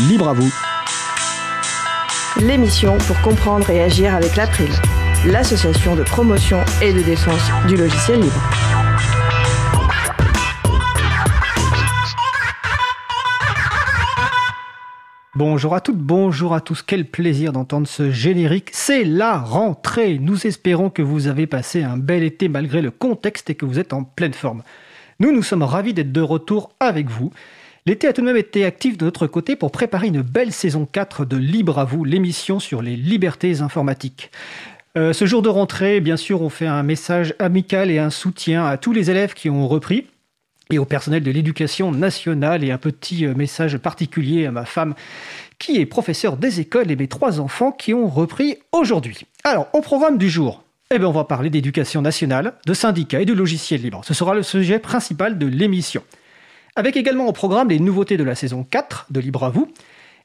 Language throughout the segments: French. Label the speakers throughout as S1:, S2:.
S1: libre à vous.
S2: L'émission pour comprendre et agir avec l'April, l'association de promotion et de défense du logiciel libre.
S1: Bonjour à toutes, bonjour à tous. Quel plaisir d'entendre ce générique. C'est la rentrée. Nous espérons que vous avez passé un bel été malgré le contexte et que vous êtes en pleine forme. Nous, nous sommes ravis d'être de retour avec vous. L'été a tout de même été actif de notre côté pour préparer une belle saison 4 de Libre à vous, l'émission sur les libertés informatiques. Euh, ce jour de rentrée, bien sûr, on fait un message amical et un soutien à tous les élèves qui ont repris et au personnel de l'éducation nationale et un petit euh, message particulier à ma femme qui est professeure des écoles et mes trois enfants qui ont repris aujourd'hui. Alors, au programme du jour, eh bien, on va parler d'éducation nationale, de syndicats et de logiciels libres. Ce sera le sujet principal de l'émission. Avec également au programme les nouveautés de la saison 4 de Libre à vous,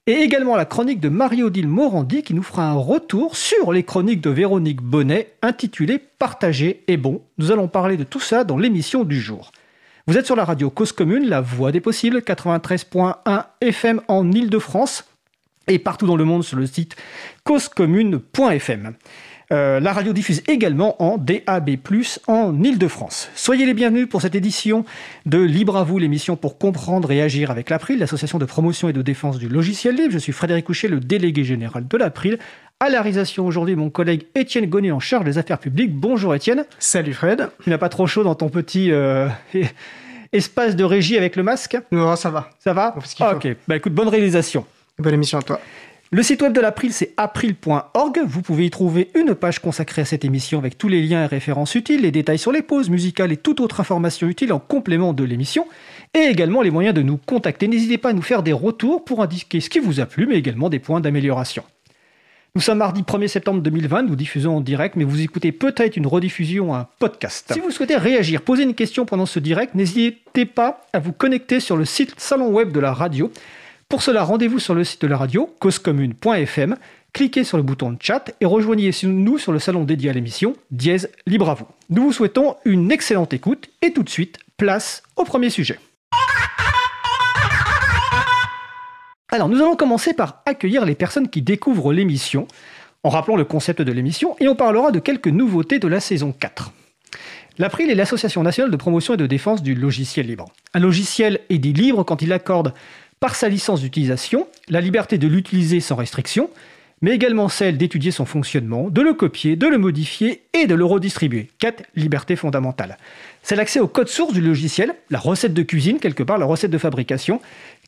S1: et également la chronique de Marie-Odile Morandi qui nous fera un retour sur les chroniques de Véronique Bonnet intitulées Partager est bon. Nous allons parler de tout ça dans l'émission du jour. Vous êtes sur la radio Cause Commune, la voix des possibles, 93.1 FM en Ile-de-France et partout dans le monde sur le site causecommune.fm. Euh, la radio diffuse également en DAB+, en Ile-de-France. Soyez les bienvenus pour cette édition de Libre à vous, l'émission pour comprendre et agir avec l'April, l'association de promotion et de défense du logiciel libre. Je suis Frédéric Couchet, le délégué général de l'April. À la réalisation aujourd'hui, mon collègue Étienne Gonnet en charge des affaires publiques. Bonjour Étienne.
S3: Salut Fred.
S1: Tu n'as pas trop chaud dans ton petit euh, espace de régie avec le masque?
S3: Non, ça va.
S1: Ça va? Ok, bah écoute, bonne réalisation.
S3: Bonne émission à toi.
S1: Le site web de l'April, c'est april.org. Vous pouvez y trouver une page consacrée à cette émission avec tous les liens et références utiles, les détails sur les pauses musicales et toute autre information utile en complément de l'émission, et également les moyens de nous contacter. N'hésitez pas à nous faire des retours pour indiquer ce qui vous a plu, mais également des points d'amélioration. Nous sommes mardi 1er septembre 2020, nous diffusons en direct, mais vous écoutez peut-être une rediffusion, un podcast. Si vous souhaitez réagir, poser une question pendant ce direct, n'hésitez pas à vous connecter sur le site salon web de la radio. Pour cela, rendez-vous sur le site de la radio, causecommune.fm, cliquez sur le bouton chat et rejoignez-nous sur le salon dédié à l'émission, dièse libre à vous. Nous vous souhaitons une excellente écoute et tout de suite, place au premier sujet. Alors, nous allons commencer par accueillir les personnes qui découvrent l'émission, en rappelant le concept de l'émission, et on parlera de quelques nouveautés de la saison 4. L'April est l'Association nationale de promotion et de défense du logiciel libre. Un logiciel est dit libre quand il accorde, par sa licence d'utilisation, la liberté de l'utiliser sans restriction, mais également celle d'étudier son fonctionnement, de le copier, de le modifier et de le redistribuer. Quatre libertés fondamentales. C'est l'accès au code source du logiciel, la recette de cuisine, quelque part la recette de fabrication,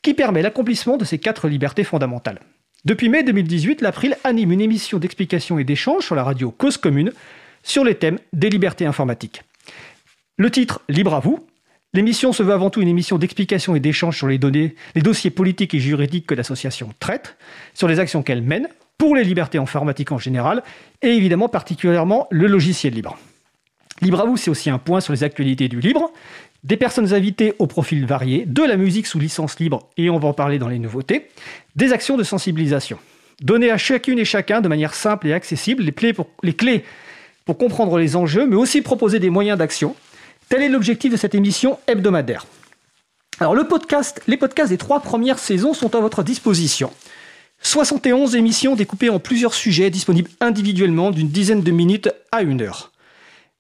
S1: qui permet l'accomplissement de ces quatre libertés fondamentales. Depuis mai 2018, l'April anime une émission d'explication et d'échange sur la radio Cause Commune sur les thèmes des libertés informatiques. Le titre Libre à vous. L'émission se veut avant tout une émission d'explication et d'échange sur les données, les dossiers politiques et juridiques que l'association traite, sur les actions qu'elle mène pour les libertés informatiques en général et évidemment particulièrement le logiciel libre. Libre à vous, c'est aussi un point sur les actualités du libre, des personnes invitées au profil varié, de la musique sous licence libre, et on va en parler dans les nouveautés, des actions de sensibilisation. Donner à chacune et chacun de manière simple et accessible les clés pour, les clés pour comprendre les enjeux, mais aussi proposer des moyens d'action. Tel est l'objectif de cette émission hebdomadaire. Alors le podcast, les podcasts des trois premières saisons sont à votre disposition. 71 émissions découpées en plusieurs sujets disponibles individuellement d'une dizaine de minutes à une heure.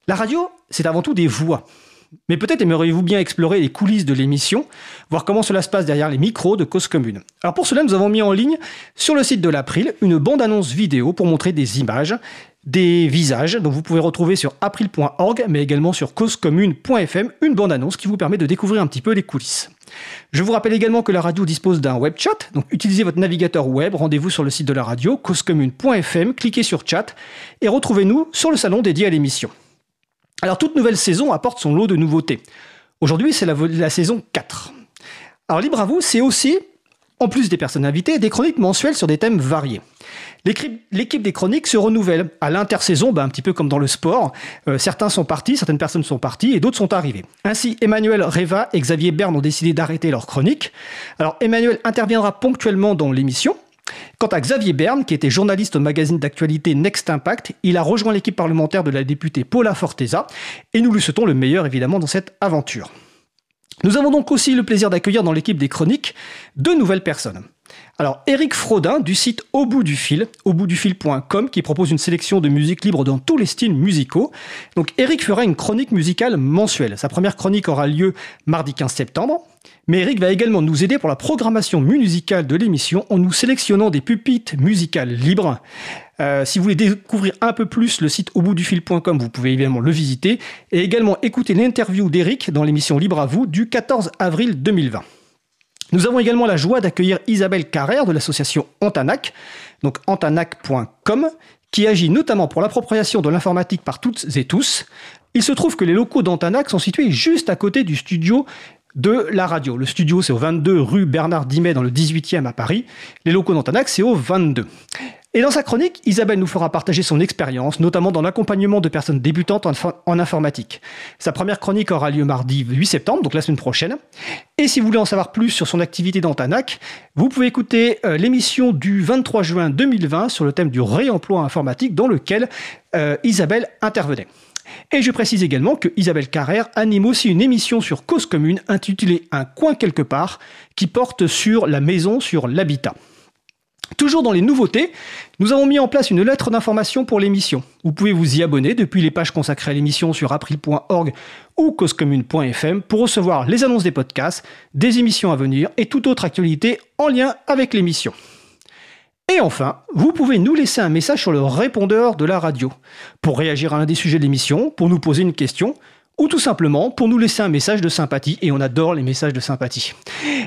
S1: La radio, c'est avant tout des voix. Mais peut-être aimeriez-vous bien explorer les coulisses de l'émission, voir comment cela se passe derrière les micros de Cause Commune. Alors pour cela, nous avons mis en ligne sur le site de l'April une bande-annonce vidéo pour montrer des images, des visages, dont vous pouvez retrouver sur april.org, mais également sur causecommune.fm, une bande-annonce qui vous permet de découvrir un petit peu les coulisses. Je vous rappelle également que la radio dispose d'un web chat, donc utilisez votre navigateur web, rendez-vous sur le site de la radio, causecommune.fm, cliquez sur chat et retrouvez-nous sur le salon dédié à l'émission. Alors toute nouvelle saison apporte son lot de nouveautés. Aujourd'hui, c'est la, saison 4. Alors libre à vous, c'est aussi, en plus des personnes invitées, des chroniques mensuelles sur des thèmes variés. L'équipe des chroniques se renouvelle. À l'intersaison, bah, un petit peu comme dans le sport, euh, certains sont partis, certaines personnes sont parties et d'autres sont arrivées. Ainsi, Emmanuel Reva et Xavier Berne ont décidé d'arrêter leur chronique. Alors Emmanuel interviendra ponctuellement dans l'émission, Quant à Xavier Berne, qui était journaliste au magazine d'actualité Next Impact, il a rejoint l'équipe parlementaire de la députée Paula Forteza, et nous lui souhaitons le meilleur évidemment dans cette aventure. Nous avons donc aussi le plaisir d'accueillir dans l'équipe des chroniques deux nouvelles personnes. Alors, Eric Frodin du site Au bout du fil, au bout du fil.com, qui propose une sélection de musique libre dans tous les styles musicaux. Donc, Eric fera une chronique musicale mensuelle. Sa première chronique aura lieu mardi 15 septembre. Mais Eric va également nous aider pour la programmation musicale de l'émission en nous sélectionnant des pupites musicales libres. Euh, si vous voulez découvrir un peu plus le site auboutdufil.com, vous pouvez évidemment le visiter et également écouter l'interview d'Eric dans l'émission Libre à vous du 14 avril 2020. Nous avons également la joie d'accueillir Isabelle Carrère de l'association Antanac, donc antanac.com, qui agit notamment pour l'appropriation de l'informatique par toutes et tous. Il se trouve que les locaux d'Antanac sont situés juste à côté du studio de la radio. Le studio, c'est au 22 rue Bernard Dimet dans le 18e à Paris. Les locaux d'Antanac, c'est au 22. Et dans sa chronique, Isabelle nous fera partager son expérience, notamment dans l'accompagnement de personnes débutantes en, informatique. Sa première chronique aura lieu mardi 8 septembre, donc la semaine prochaine. Et si vous voulez en savoir plus sur son activité d'Antanac, vous pouvez écouter euh, l'émission du 23 juin 2020 sur le thème du réemploi informatique dans lequel euh, Isabelle intervenait. Et je précise également que Isabelle Carrère anime aussi une émission sur Cause Commune intitulée Un coin quelque part qui porte sur la maison, sur l'habitat. Toujours dans les nouveautés, nous avons mis en place une lettre d'information pour l'émission. Vous pouvez vous y abonner depuis les pages consacrées à l'émission sur april.org ou causecommune.fm pour recevoir les annonces des podcasts, des émissions à venir et toute autre actualité en lien avec l'émission. Et enfin, vous pouvez nous laisser un message sur le répondeur de la radio pour réagir à l'un des sujets de l'émission, pour nous poser une question ou tout simplement pour nous laisser un message de sympathie, et on adore les messages de sympathie.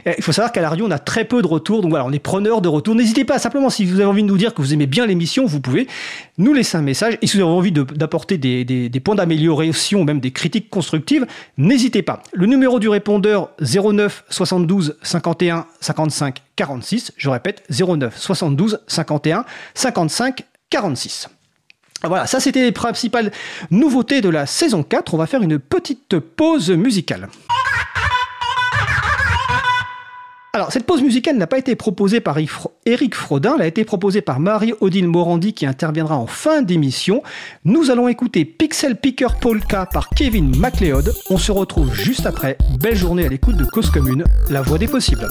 S1: Il faut savoir qu'à la radio, on a très peu de retours, donc voilà, on est preneur de retours. N'hésitez pas, simplement, si vous avez envie de nous dire que vous aimez bien l'émission, vous pouvez nous laisser un message, et si vous avez envie d'apporter des, des, points d'amélioration, même des critiques constructives, n'hésitez pas. Le numéro du répondeur 09 72 51 55 46, je répète, 09 72 51 55 46. Voilà, ça c'était les principales nouveautés de la saison 4. On va faire une petite pause musicale. Alors, cette pause musicale n'a pas été proposée par Eric Frodin, elle a été proposée par Marie-Odile Morandi qui interviendra en fin d'émission. Nous allons écouter Pixel Picker Polka par Kevin MacLeod. On se retrouve juste après. Belle journée à l'écoute de Cause Commune, la voix des possibles.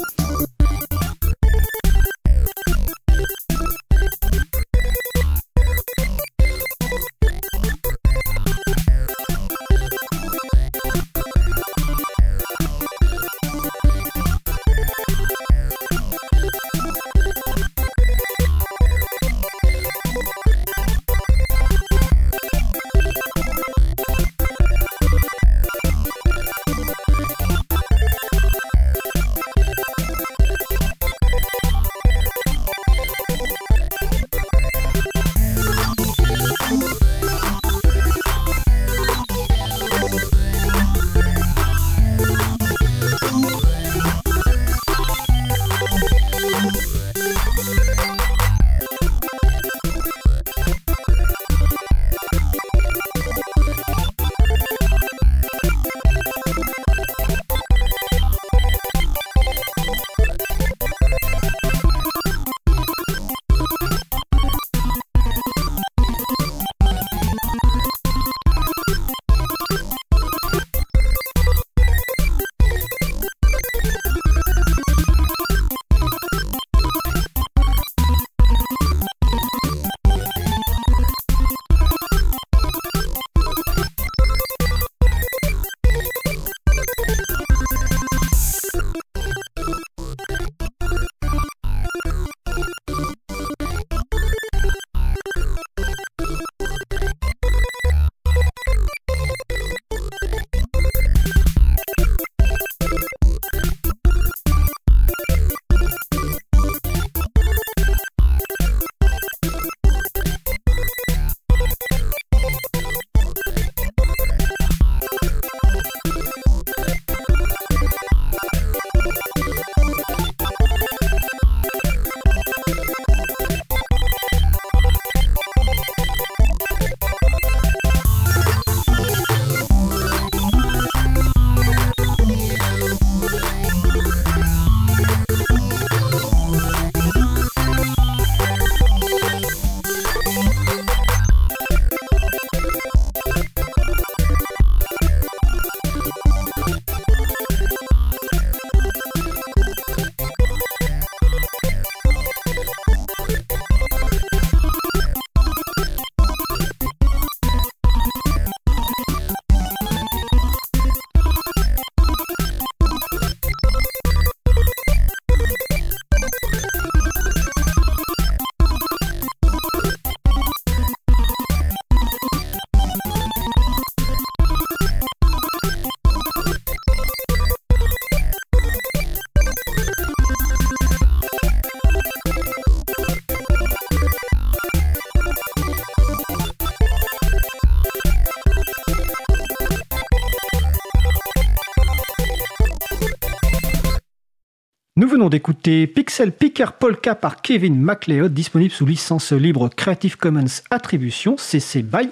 S1: Venons d'écouter Pixel Picker Polka par Kevin MacLeod, disponible sous licence libre Creative Commons Attribution, CC BY.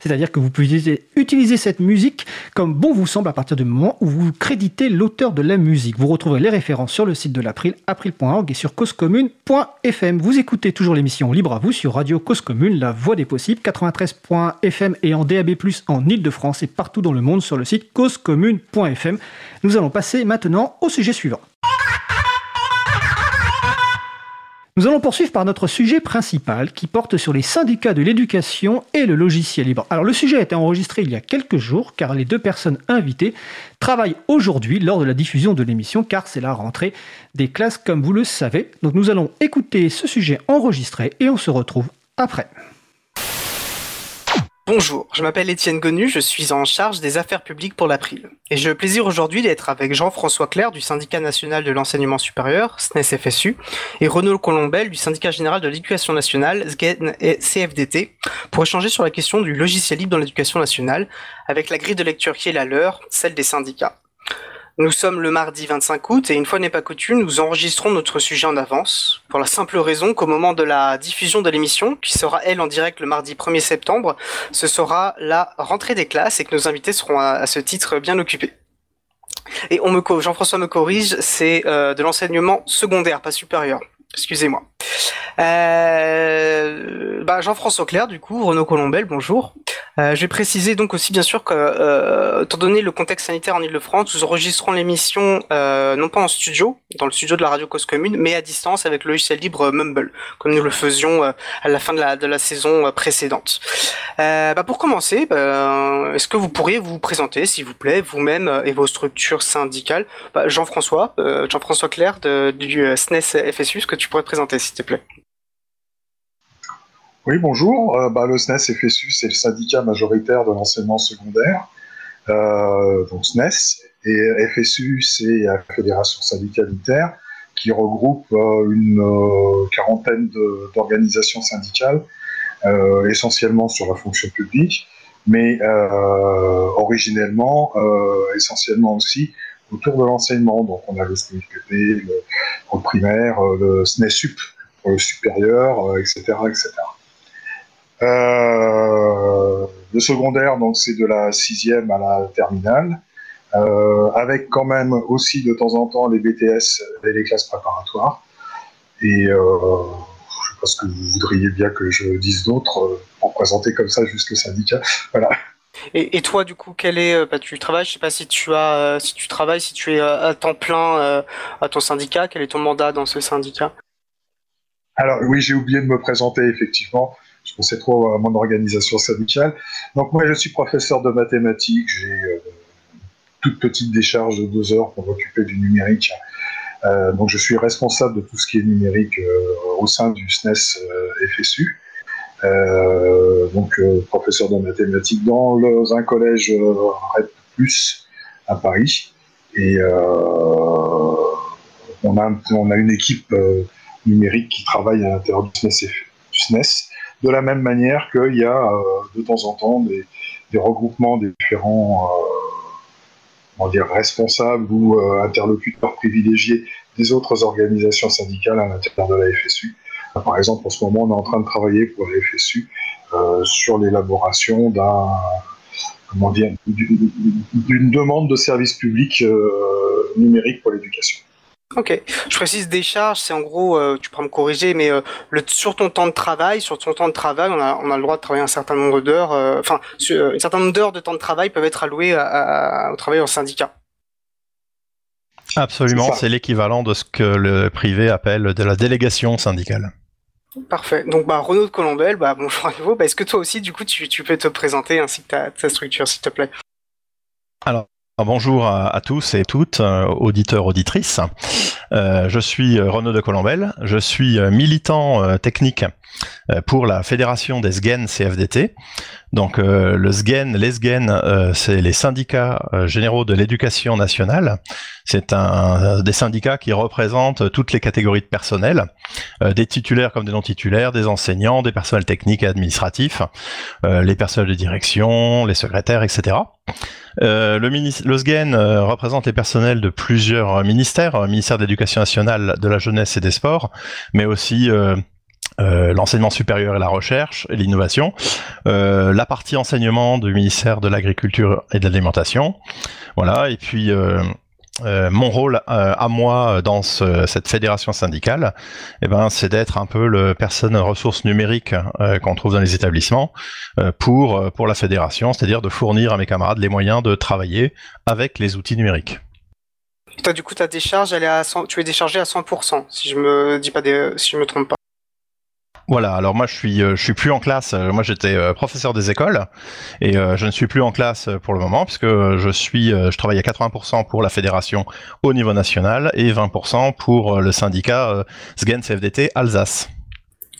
S1: C'est-à-dire que vous pouvez utiliser cette musique comme bon vous semble à partir du moment où vous créditez l'auteur de la musique. Vous retrouverez les références sur le site de l'April, april.org et sur causecommune.fm. Vous écoutez toujours l'émission Libre à vous sur Radio Cause Commune, la voix des possibles, 93.fm et en DAB+, en Ile-de-France et partout dans le monde sur le site causecommune.fm. Nous allons passer maintenant au sujet suivant. Nous allons poursuivre par notre sujet principal qui porte sur les syndicats de l'éducation et le logiciel libre. Alors le sujet a été enregistré il y a quelques jours car les deux personnes invitées travaillent aujourd'hui lors de la diffusion de l'émission car c'est la rentrée des classes comme vous le savez. Donc nous allons écouter ce sujet enregistré et on se retrouve après.
S4: Bonjour, je m'appelle Étienne Gonu, je suis en charge des affaires publiques pour l'April. Et j'ai le plaisir aujourd'hui d'être avec Jean-François Claire du syndicat national de l'enseignement supérieur, SNES-FSU, et Renaud Colombel du syndicat général de l'éducation nationale, SGEN et CFDT, pour échanger sur la question du logiciel libre dans l'éducation nationale, avec la grille de lecture qui est la leur, celle des syndicats. Nous sommes le mardi 25 août et une fois n'est pas coutume, nous enregistrons notre sujet en avance pour la simple raison qu'au moment de la diffusion de l'émission, qui sera elle en direct le mardi 1er septembre, ce sera la rentrée des classes et que nos invités seront à, ce titre bien occupés. Et on me Jean-François me corrige, c'est euh, de l'enseignement secondaire, pas supérieur. Excusez-moi. Euh, bah Jean-François Claire, du coup, Renaud Colombel, bonjour. Euh, je vais préciser donc aussi bien sûr que, euh, étant donné le contexte sanitaire en Ile-de-France, nous enregistrons l'émission euh, non pas en studio, dans le studio de la radio Cause Commune, mais à distance avec le logiciel libre Mumble, comme nous le faisions euh, à la fin de la, saison euh, précédente. Bah pour commencer, bah, est-ce que vous pourriez vous présenter, s'il vous plaît, vous-même et vos structures syndicales? Bah, Jean-François, Jean-François Claire du SNES FSU, est-ce que tu pourrais te présenter, s'il te plaît
S5: oui, bonjour. Euh, le SNES FSU, c'est le syndicat majoritaire de l'enseignement secondaire, euh, donc SNES, et FSU, c'est la Fédération syndicale unitaire, qui regroupe euh, une euh, quarantaine d'organisations syndicales, euh, essentiellement sur la fonction publique, mais originellement, essentiellement aussi autour de l'enseignement. Donc on a le SNESPP, le, le primaire, le SNESUP, le supérieur, etc., etc. Le secondaire, donc c'est de la sixième à la terminale, euh, avec quand même aussi de temps en temps les BTS et les classes préparatoires. Et euh, je sais pas ce que vous voudriez bien que je dise d'autre pour présenter comme ça juste le syndicat. Voilà.
S4: Et, et, toi, du coup, quel est, bah, tu travailles, je sais pas si tu as, si tu travailles, si tu es à temps plein à ton syndicat, quel est ton mandat dans ce syndicat?
S5: Alors oui, j'ai oublié de me présenter effectivement je pensais trop à mon organisation syndicale. Donc moi, je suis professeur de mathématiques, j'ai euh, toute petite décharge de deux heures pour m'occuper du numérique. Euh, donc je suis responsable de tout ce qui est numérique euh, au sein du SNES euh, FSU. Euh, donc professeur de mathématiques dans, un collège REP+, à Paris. Et on a, on a une équipe numérique qui travaille à l'intérieur du SNES, du SNES de la même manière qu'il y a de temps en temps des, regroupements des différents euh, dire, responsables ou euh, interlocuteurs privilégiés des autres organisations syndicales à l'intérieur de la FSU. Par exemple, en ce moment, on est en train de travailler pour la FSU sur l'élaboration d'un d'une demande de service public numérique pour l'éducation.
S4: Ok, je précise des charges, c'est en gros, euh, tu pourras me corriger, mais euh, le, sur ton temps de travail, sur ton temps de travail, on a, on a le droit de travailler un certain nombre d'heures, euh, enfin, un certain nombre d'heures de temps de travail peuvent être allouées au travail en syndicat.
S6: Absolument, c'est l'équivalent de ce que le privé appelle de la délégation syndicale.
S4: Parfait. Donc, bah, Renaud de Colombel, bah, bonjour à nouveau. Bah, Est-ce que toi aussi, du coup, tu, tu peux te présenter ainsi que ta, ta structure, s'il te plaît?
S6: Alors, bonjour à, tous et toutes, euh, auditeurs, auditrices. Euh, je suis Renaud de Colombel, je suis euh, militant technique pour la fédération des SGEN CFDT. Donc le SGEN, les SGEN, c'est les syndicats généraux de l'éducation nationale. C'est un des syndicats qui représentent toutes les catégories de personnel, des titulaires comme des non titulaires, des enseignants, des personnels techniques et administratifs, les personnels de direction, les secrétaires, etc. Euh, le, le SGEN euh, représente les personnels de plusieurs ministères, euh, ministère de l'Éducation nationale, de la jeunesse et des sports, mais aussi l'enseignement supérieur et la recherche et l'innovation, la partie enseignement du ministère de l'Agriculture et de l'Alimentation, voilà, et puis euh, mon rôle euh, à moi dans cette fédération syndicale, eh ben, c'est d'être un peu le personne ressource numérique euh, qu'on trouve dans les établissements pour, pour la fédération, c'est-à-dire de fournir à mes camarades les moyens de travailler avec les outils numériques.
S4: Toi, du coup, ta décharge, elle est à tu es déchargé à 100%, si je me dis pas si je me trompe pas.
S6: Voilà, alors moi je suis euh, je suis plus en classe. Euh, moi j'étais euh, professeur des écoles et je ne suis plus en classe pour le moment puisque je suis je travaille à 80% pour la fédération au niveau national et 20% pour le syndicat SGEN CFDT Alsace.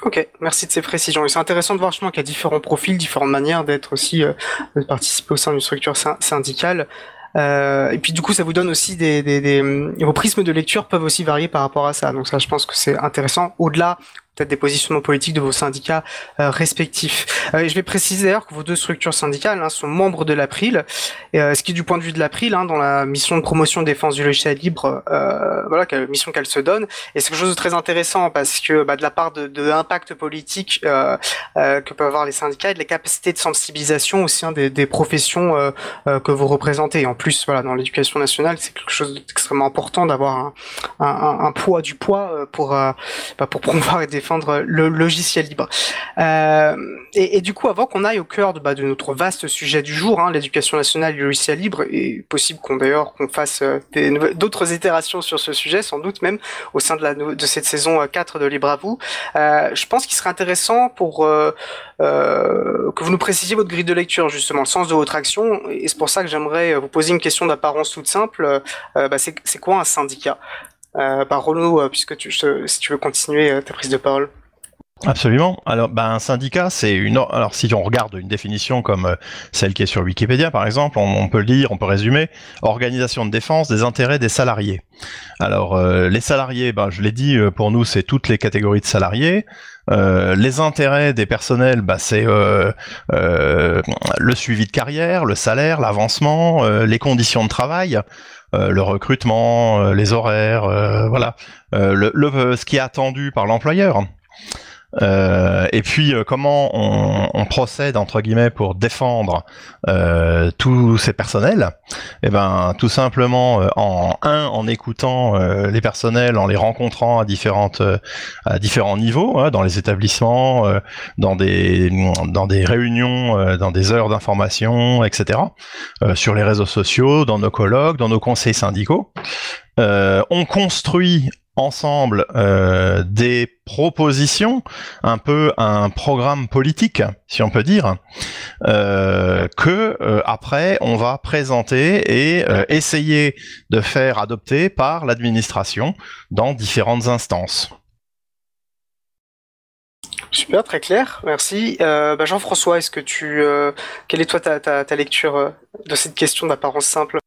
S4: Ok, merci de ces précisions. C'est intéressant de voir justement qu'il y a différents profils, différentes manières d'être aussi de participer au sein d'une structure syndicale. et puis du coup, ça vous donne aussi des, des, des, vos prismes de lecture peuvent aussi varier par rapport à ça. Donc ça, je pense que c'est intéressant. Au-delà peut-être des positionnements politiques de vos syndicats euh, respectifs. Euh, je vais préciser d'ailleurs que vos deux structures syndicales hein, sont membres de l'April, euh, ce qui du point de vue de l'April, hein, dans la mission de promotion défense du logiciel libre, voilà, mission qu'elle se donne, et c'est quelque chose de très intéressant parce que bah, de la part de, de l'impact politique que peuvent avoir les syndicats et de la capacité de sensibilisation au sein des, des professions que vous représentez. En plus, voilà, dans l'éducation nationale, c'est quelque chose d'extrêmement important d'avoir un, un, un, poids du poids pour bah, pour promouvoir et défendre le logiciel libre. Euh, et, du coup, avant qu'on aille au cœur de, bah, notre vaste sujet du jour, hein, l'éducation nationale et le logiciel libre, et possible qu'on d'ailleurs qu'on fasse euh, d'autres itérations sur ce sujet, sans doute même au sein de, cette saison 4 euh, de Libre à vous, je pense qu'il serait intéressant pour que vous nous précisiez votre grille de lecture, justement, le sens de votre action. Et c'est pour ça que j'aimerais vous poser une question d'apparence toute simple. Bah, c'est quoi un syndicat? Par Renaud, euh, puisque tu, si tu veux continuer euh, ta prise de parole.
S6: Absolument. Alors, ben, un syndicat, c'est une. Alors, si on regarde une définition comme celle qui est sur Wikipédia, par exemple, on, peut lire, on peut résumer organisation de défense des intérêts des salariés. Alors, les salariés, ben, je l'ai dit, pour nous, c'est toutes les catégories de salariés. les intérêts des personnels, c'est le suivi de carrière, le salaire, l'avancement, les conditions de travail. Euh, le recrutement, euh, les horaires, euh, voilà, le, le, ce qui est attendu par l'employeur. Euh, et puis comment on, on, procède entre guillemets pour défendre euh, tous ces personnels? Eh ben, tout simplement en un en écoutant les personnels, en les rencontrant à différentes à différents niveaux, hein, dans les établissements, dans des dans des réunions, dans des heures d'information, etc. sur les réseaux sociaux, dans nos colloques, dans nos conseils syndicaux. on construit ensemble euh, des propositions, un peu un programme politique, si on peut dire, euh, que euh, après on va présenter et euh, essayer de faire adopter par l'administration dans différentes instances.
S4: Super, très clair, merci. Bah, Jean-François, est-ce que tu, quelle est toi ta lecture de cette question d'apparence simple?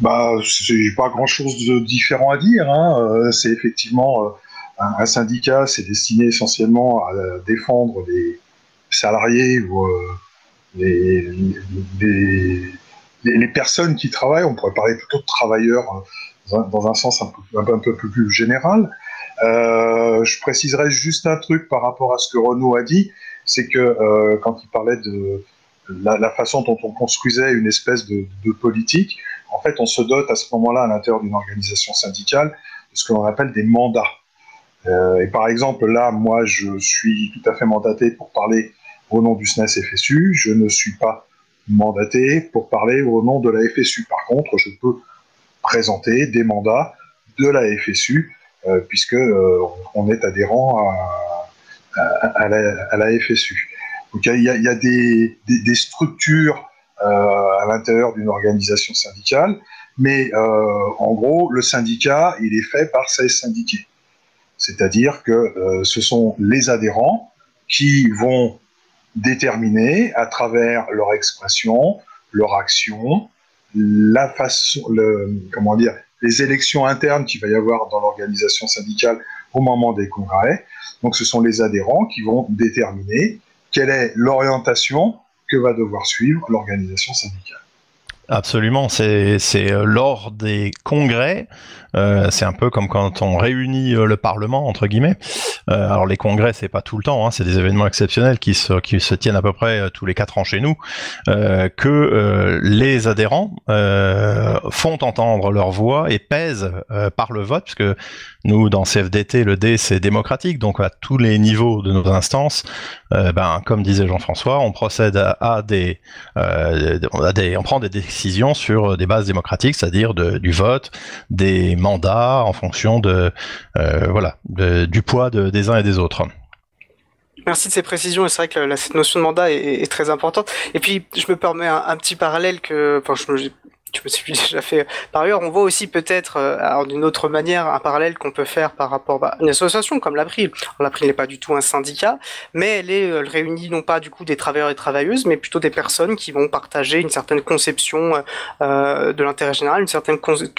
S5: Bah, c'est pas grand chose de différent à dire. Hein. Euh, c'est effectivement euh, un, syndicat, c'est destiné essentiellement à défendre les salariés ou euh, les, les, personnes qui travaillent. On pourrait parler plutôt de travailleurs dans un, sens un peu, un peu, plus général. je préciserai juste un truc par rapport à ce que Renaud a dit, c'est que quand il parlait de la, façon dont on construisait une espèce de politique, en fait, on se dote à ce moment-là, à l'intérieur d'une organisation syndicale, de ce que l'on appelle des mandats. Euh, et par exemple, là, moi, je suis tout à fait mandaté pour parler au nom du SNES FSU. Je ne suis pas mandaté pour parler au nom de la FSU. Par contre, je peux présenter des mandats de la FSU, euh, puisque euh, on est adhérent à, la, FSU. Donc il y a, des, structures à l'intérieur d'une organisation syndicale, mais euh, en gros, le syndicat, il est fait par ses syndiqués. C'est-à-dire que ce sont les adhérents qui vont déterminer à travers leur expression, leur action, la façon, comment dire, les élections internes qu'il va y avoir dans l'organisation syndicale au moment des congrès. Donc ce sont les adhérents qui vont déterminer quelle est l'orientation que va devoir suivre l'organisation syndicale.
S6: Absolument, c'est euh, lors des congrès, euh, c'est un peu comme quand on réunit euh, le Parlement entre guillemets. alors les congrès, c'est pas tout le temps, hein, c'est des événements exceptionnels qui se, qui se tiennent à peu près tous les quatre ans chez nous, que les adhérents font entendre leur voix et pèsent par le vote, puisque nous dans CFDT, le D c'est démocratique, donc à tous les niveaux de nos instances, ben comme disait Jean-François, on procède à, des, à des, on prend des décisions sur euh, des bases démocratiques, c'est-à-dire du vote, des mandats en fonction de euh, voilà du poids des uns et des autres.
S4: Merci de ces précisions. Et c'est vrai que cette notion de mandat est, très importante. Et puis, je me permets un, petit parallèle que, je, je me suis déjà fait. Par ailleurs, on voit aussi peut-être, euh, d'une autre manière, un parallèle qu'on peut faire par rapport à une association comme l'April. L'April n'est pas du tout un syndicat, mais elle, est, elle réunit non pas du coup des travailleurs et travailleuses, mais plutôt des personnes qui vont partager une certaine conception euh, de l'intérêt général, une certaine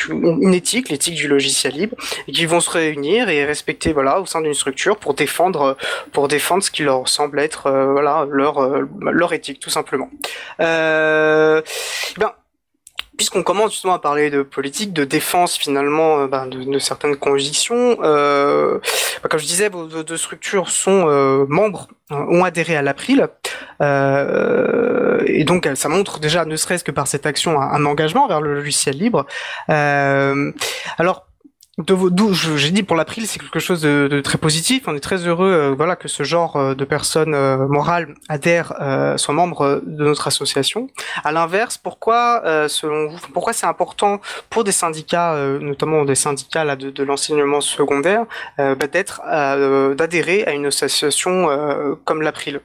S4: une éthique, l'éthique du logiciel libre, et qui vont se réunir et respecter voilà au sein d'une structure pour défendre pour défendre ce qui leur semble être euh, voilà leur euh, leur éthique tout simplement. Euh, ben puisqu'on commence justement à parler de politique, de défense finalement euh, ben, de, certaines convictions, euh, ben, comme je disais, vos deux structures sont euh, membres, ont adhéré à l'April, et donc ça montre déjà, ne serait-ce que par cette action, un, un engagement vers le logiciel libre. alors D'où j'ai dit pour l'April, c'est quelque chose de, très positif. On est très heureux, euh, voilà, que ce genre euh, de personnes euh, morales adhèrent, soient membres de notre association. À l'inverse, pourquoi, selon vous, pourquoi c'est important pour des syndicats, notamment des syndicats de, l'enseignement secondaire, bah, d'être, d'adhérer à une association comme l'April?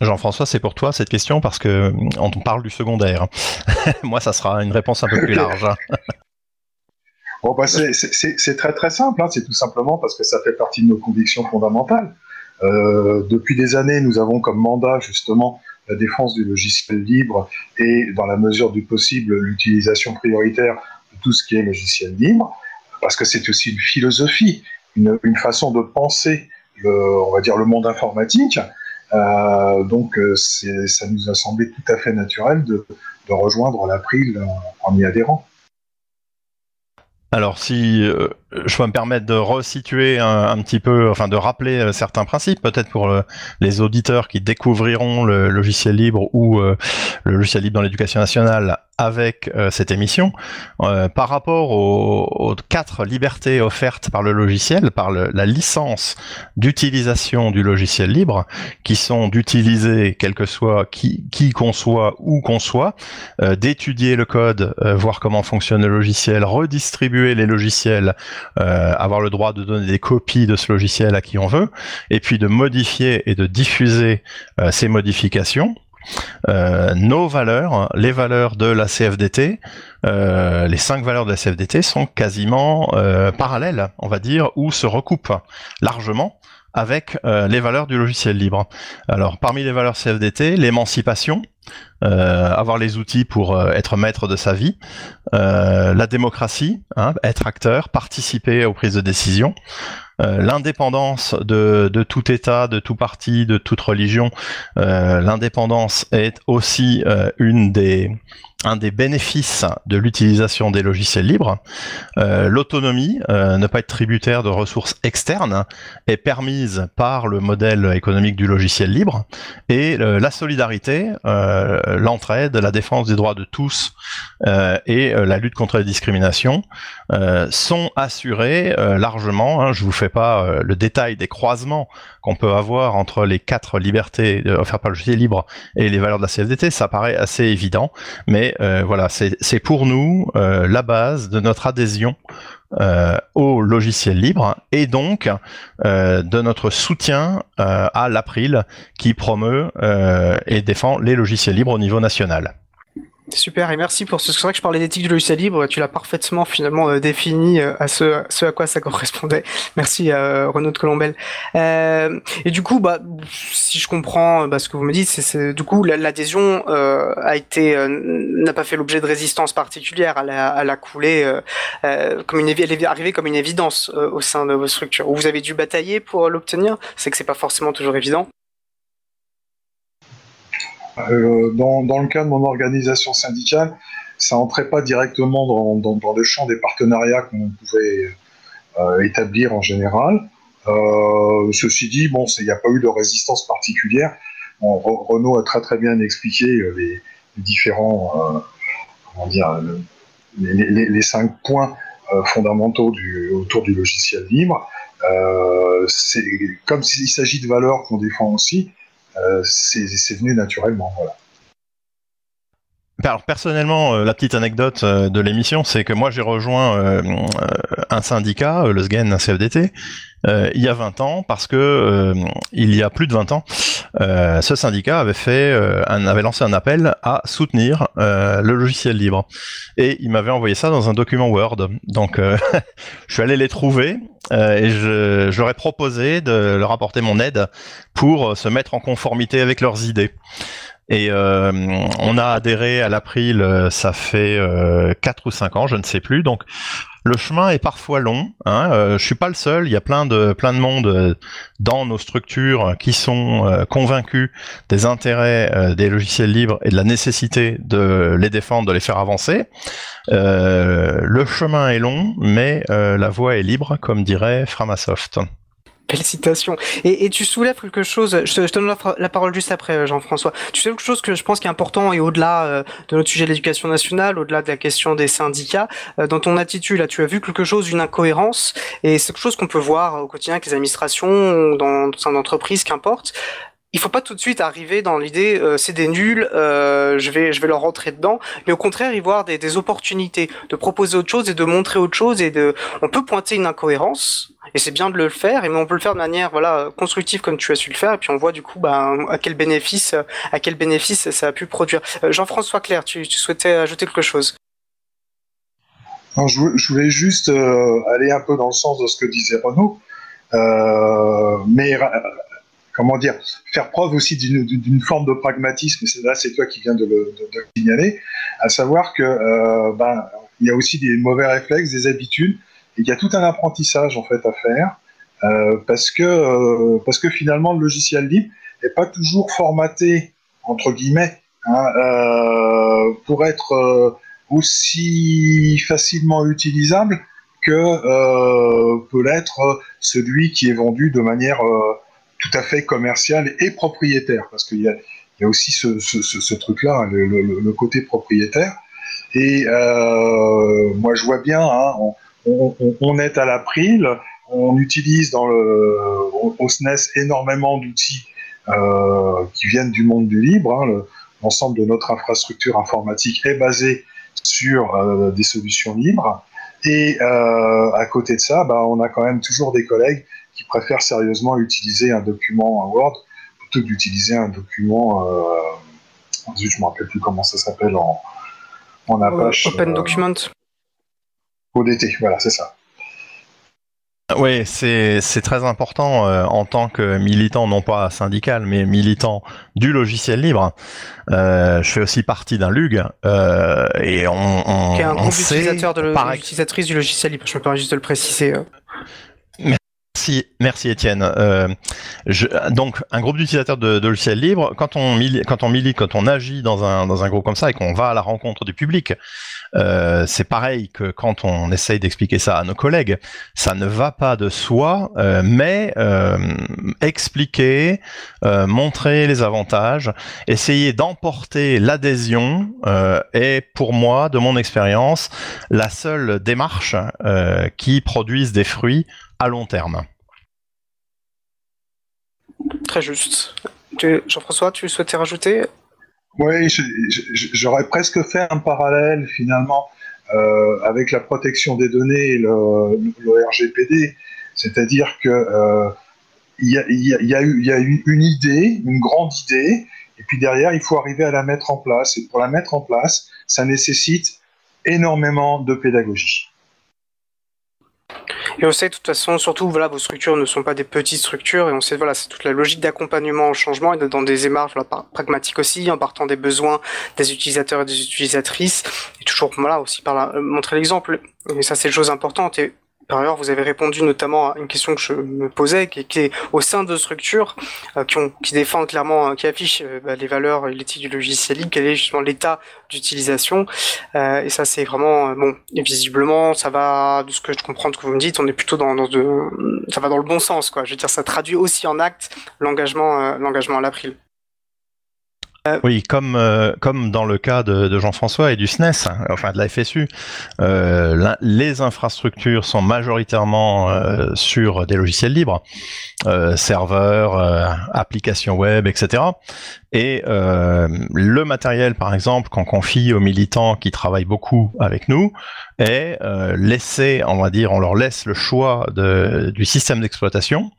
S6: Jean-François, c'est pour toi cette question parce que on parle du secondaire. Moi, ça sera une réponse un peu plus large.
S5: bon, bah, c'est très très simple. Hein. C'est tout simplement parce que ça fait partie de nos convictions fondamentales. Euh, depuis des années, nous avons comme mandat justement la défense du logiciel libre et, dans la mesure du possible, l'utilisation prioritaire de tout ce qui est logiciel libre, parce que c'est aussi une philosophie, une, façon de penser, on va dire, le monde informatique, euh, donc euh, ça nous a semblé tout à fait naturel de, rejoindre l'April en y adhérant.
S6: Alors, si euh, je peux me permettre de resituer un, petit peu, enfin de rappeler certains principes, peut-être pour les auditeurs qui découvriront le logiciel libre ou le logiciel libre dans l'éducation nationale avec euh, cette émission euh, par rapport aux, quatre libertés offertes par le logiciel, par la licence d'utilisation du logiciel libre, qui sont d'utiliser, quel que soit qui, qui qu'on soit, où qu'on soit, euh, d'étudier le code, voir comment fonctionne le logiciel, redistribuer les logiciels, avoir le droit de donner des copies de ce logiciel à qui on veut, et puis de modifier et de diffuser ces modifications nos valeurs, les valeurs de la CFDT, euh, les cinq valeurs de la CFDT sont quasiment euh, parallèles, on va dire, ou se recoupent largement avec les valeurs du logiciel libre. Alors, parmi les valeurs CFDT, l'émancipation, avoir les outils pour être maître de sa vie, la démocratie, hein, être acteur, participer aux prises de décision, euh, l'indépendance de, de, tout État, de tout parti, de toute religion, euh, l'indépendance est aussi euh, une des un des bénéfices de l'utilisation des logiciels libres, euh, l'autonomie, euh, ne pas être tributaire de ressources externes, est permise par le modèle économique du logiciel libre, et euh, la solidarité, l'entraide, la défense des droits de tous et la lutte contre la discrimination sont assurées largement. Hein, je vous fais pas le détail des croisements qu'on peut avoir entre les quatre libertés offertes par le logiciel libre et les valeurs de la CFDT, ça paraît assez évident, mais euh, voilà, c'est pour nous euh, la base de notre adhésion euh, au logiciel libre et donc de notre soutien à l'April qui promeut et défend les logiciels libres au niveau national.
S4: Super, et merci pour ce. C'est vrai que je parlais d'éthique du logiciel libre, tu l'as parfaitement finalement euh, défini euh, à ce, ce à quoi ça correspondait. Merci euh, Renaud de Colombel. Euh, et du coup, bah, si je comprends bah, ce que vous me dites, c'est du coup l'adhésion a été n'a pas fait l'objet de résistance particulière, elle a, elle a coulé comme une elle est arrivée comme une évidence au sein de vos structures. Vous avez dû batailler pour l'obtenir. C'est que c'est pas forcément toujours évident.
S5: Euh, dans, le cas de mon organisation syndicale, ça n'entrait pas directement dans, le champ des partenariats qu'on pouvait euh, établir en général. Euh, ceci dit, bon, il n'y a pas eu de résistance particulière. Bon, a très très bien expliqué les, différents, comment dire, les, cinq points fondamentaux autour du logiciel libre. comme s'il s'agit de valeurs qu'on défend aussi, c'est venu naturellement. Voilà.
S6: Alors personnellement, euh, la petite anecdote euh, de l'émission, c'est que moi j'ai rejoint un syndicat, le SGEN CFDT, il y a 20 ans parce que il y a plus de 20 ans, ce syndicat avait fait, avait lancé un appel à soutenir le logiciel libre et il m'avait envoyé ça dans un document Word. Donc je suis allé les trouver et je leur ai proposé de leur apporter mon aide pour se mettre en conformité avec leurs idées. Et euh, on a adhéré à l'April, euh, ça fait euh, 4 ou 5 ans, je ne sais plus. Donc le chemin est parfois long. Hein. Euh, je suis pas le seul. Il y a plein de plein de monde euh, dans nos structures qui sont convaincus des intérêts des logiciels libres et de la nécessité de les défendre, de les faire avancer. le chemin est long, mais la voie est libre, comme dirait Framasoft.
S4: Félicitations. Et, et, tu soulèves quelque chose, je te, donne la, parole juste après, euh, Jean-François. Tu soulèves quelque chose que je pense qui est important et au-delà euh, de notre sujet de l'éducation nationale, au-delà de la question des syndicats, euh, dans ton attitude, là, tu as vu quelque chose d'une incohérence et c'est quelque chose qu'on peut voir au quotidien avec les administrations, dans, dans une entreprise, qu'importe il faut pas tout de suite arriver dans l'idée euh, c'est des nuls, euh, je vais je vais leur rentrer dedans, mais au contraire y voir des, des, opportunités de proposer autre chose et de montrer autre chose et de on peut pointer une incohérence et c'est bien de le faire mais on peut le faire de manière voilà constructive comme tu as su le faire et puis on voit du coup bah, à quel bénéfice à quel bénéfice ça a pu produire. Euh, Jean-François Claire, tu, tu, souhaitais ajouter quelque chose?
S5: Je, voulais juste euh, aller un peu dans le sens de ce que disait Renaud, euh, mais comment dire, faire preuve aussi d'une forme de pragmatisme, et là c'est toi qui viens de le, signaler, à savoir que euh, ben, il y a aussi des mauvais réflexes, des habitudes, et il y a tout un apprentissage en fait à faire, euh, parce, que, euh, parce que finalement le logiciel libre n'est pas toujours formaté, entre guillemets, hein, pour être aussi facilement utilisable que peut l'être celui qui est vendu de manière tout à fait commercial et propriétaire, parce qu'il y y a aussi ce, ce, ce, truc-là, le, le, le, côté propriétaire. Et euh, moi, je vois bien, hein, on, on, on, est à l'April, on utilise dans le, au SNES énormément d'outils euh, qui viennent du monde du libre. Hein, L'ensemble de notre infrastructure informatique est basé sur euh, des solutions libres. Et euh, à côté de ça, bah, on a quand même toujours des collègues qui préfèrent sérieusement utiliser un document en Word plutôt que d'utiliser un document, euh, je ne me rappelle plus comment ça s'appelle en, en Apache.
S4: Open euh, Document.
S5: ODT, voilà, c'est ça.
S6: Oui, c'est très important euh, en tant que militant, non pas syndical, mais militant du logiciel libre. Euh, je fais aussi partie d'un LUG euh, et on, on,
S4: Qui est un
S6: on
S4: groupe
S6: sait,
S4: utilisateur de
S6: par-
S4: utilisatrice du logiciel libre. Je me permets juste de le préciser.
S6: Merci, Étienne. Euh, donc, un groupe d'utilisateurs de, de logiciels libres, quand on, quand on milite, quand on agit dans un, dans un groupe comme ça et qu'on va à la rencontre du public, euh, c'est pareil que quand on essaye d'expliquer ça à nos collègues. Ça ne va pas de soi, euh, mais expliquer, montrer les avantages, essayer d'emporter l'adhésion est pour moi, de mon expérience, la seule démarche qui produise des fruits à long terme.
S4: Très juste. Jean-François, tu souhaitais rajouter?
S5: Oui, j'aurais presque fait un parallèle finalement euh, avec la protection des données et le, le RGPD, c'est-à-dire que euh, il y, a, il y a- il y a eu il y a eu une idée, une grande idée, Et puis derrière, il faut arriver à la mettre en place. Et pour la mettre en place, ça nécessite énormément de pédagogie.
S4: Et on sait de toute façon, surtout, voilà, vos structures ne sont pas des petites structures, et on sait, voilà, c'est toute la logique d'accompagnement au changement et dans des démarches pragmatiques aussi, en partant des besoins des utilisateurs et des utilisatrices, et toujours, voilà, aussi par euh, montrer l'exemple. Et ça, c'est une chose importante. Et par ailleurs, vous avez répondu notamment à une question que je me posais, qui, est au sein de structures euh, qui, ont, qui défendent clairement, euh, qui affichent euh, bah, les valeurs et l'éthique du logiciel libre, quel est justement l'état d'utilisation. et ça, c'est vraiment bon. Visiblement, ça va, de ce que je comprends de ce que vous me dites, on est plutôt dans, dans de, ça va dans le bon sens, quoi. Je veux dire, ça traduit aussi en acte l'engagement, l'engagement à l'April.
S6: Euh, oui, comme, euh, comme dans le cas de, Jean-François et du SNES, hein, enfin de la FSU, euh, les infrastructures sont majoritairement sur des logiciels libres, serveurs, applications web, etc. Et le matériel, par exemple, qu'on confie aux militants qui travaillent beaucoup avec nous, est laissé, on va dire, on leur laisse le choix du système d'exploitation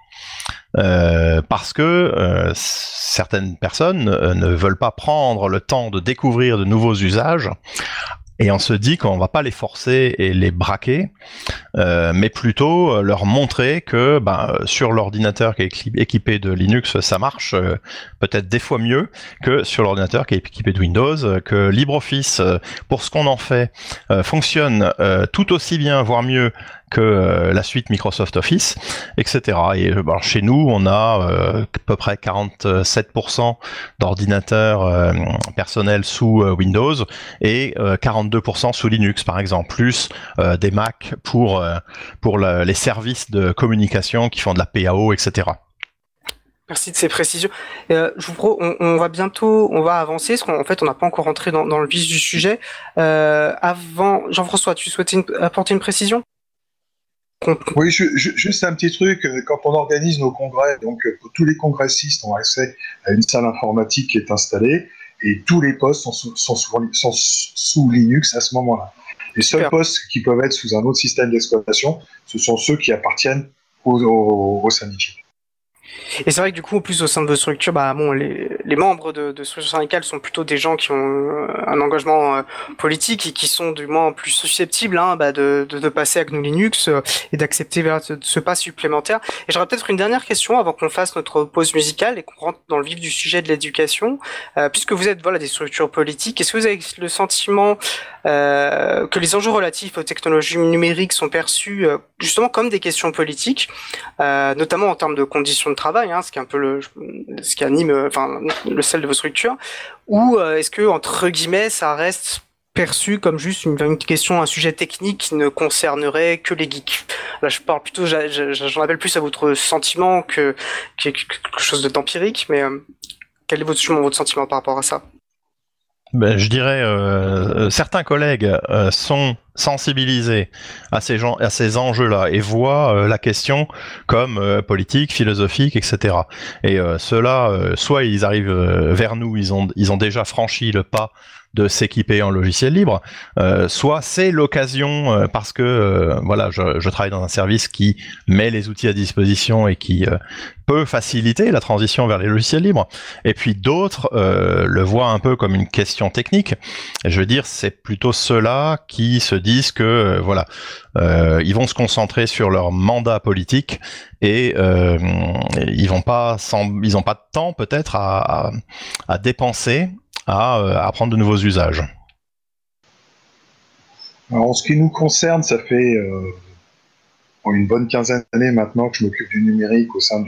S6: euh, parce que euh, certaines personnes euh, ne veulent pas prendre le temps de découvrir de nouveaux usages. Et on se dit qu'on va pas les forcer et les braquer, mais plutôt leur montrer que ben, sur l'ordinateur qui est équipé de Linux, ça marche peut-être des fois mieux que sur l'ordinateur qui est équipé de Windows, que LibreOffice, pour ce qu'on en fait, fonctionne tout aussi bien, voire mieux que la suite Microsoft Office, etc. Et chez nous, on a à peu près 47% d'ordinateurs personnels sous Windows et 42 2% sous Linux, par exemple, plus euh, des Mac pour, euh, pour les services de communication qui font de la PAO, etc.
S4: Merci de ces précisions. Euh, je vous on, va bientôt, on va avancer, parce qu'en fait, on n'a pas encore rentré dans, le vif du sujet. avant, Jean-François, tu souhaitais apporter une précision?
S5: Oui, juste un petit truc. Quand on organise nos congrès, donc tous les congressistes ont accès à une salle informatique qui est installée et tous les postes sont sous, sont sous, Linux à ce moment-là. Les seuls postes qui peuvent être sous un autre système d'exploitation, ce sont ceux qui appartiennent aux, aux, aux syndiqués.
S4: Et c'est vrai que du coup, en plus au sein de vos structures, bah bon, les, les membres de, structures syndicales sont plutôt des gens qui ont euh, un engagement euh, politique et qui sont du moins plus susceptibles hein, bah, de, de, de, passer à GNU Linux euh, et d'accepter ce, pas supplémentaire. Et j'aurais peut-être une dernière question avant qu'on fasse notre pause musicale et qu'on rentre dans le vif du sujet de l'éducation, puisque vous êtes voilà des structures politiques. Est-ce que vous avez le sentiment que les enjeux relatifs aux technologies numériques sont perçus justement comme des questions politiques, notamment en termes de conditions de travail, hein, ce qui est un peu le, ce qui anime, enfin, le sel de vos structures, ou euh, est-ce que entre guillemets, ça reste perçu comme juste une, question, un sujet technique qui ne concernerait que les geeks? Là, je parle plutôt, j'en appelle plus à votre sentiment que, quelque chose d'empirique, mais euh, quel est votre sentiment par rapport à ça?
S6: Ben, je dirais, euh, certains collègues sont sensibilisés à ces, gens, à ces enjeux-là et voient euh, la question comme euh, politique, philosophique, etc. Et euh, ceux-là, soit ils arrivent vers nous, ils ont, ils ont déjà franchi le pas de s'équiper en logiciel libre, soit c'est l'occasion parce que voilà, je, je, travaille dans un service qui met les outils à disposition et qui peut faciliter la transition vers les logiciels libres. Et puis d'autres le voient un peu comme une question technique. Je veux dire, c'est plutôt ceux-là qui se disent que euh, voilà, euh, ils vont se concentrer sur leur mandat politique et euh, ils vont pas, ils ont pas de temps peut-être à, dépenser à apprendre de nouveaux usages.
S5: en ce qui nous concerne, ça fait une bonne quinzaine d'années maintenant que je m'occupe du numérique au sein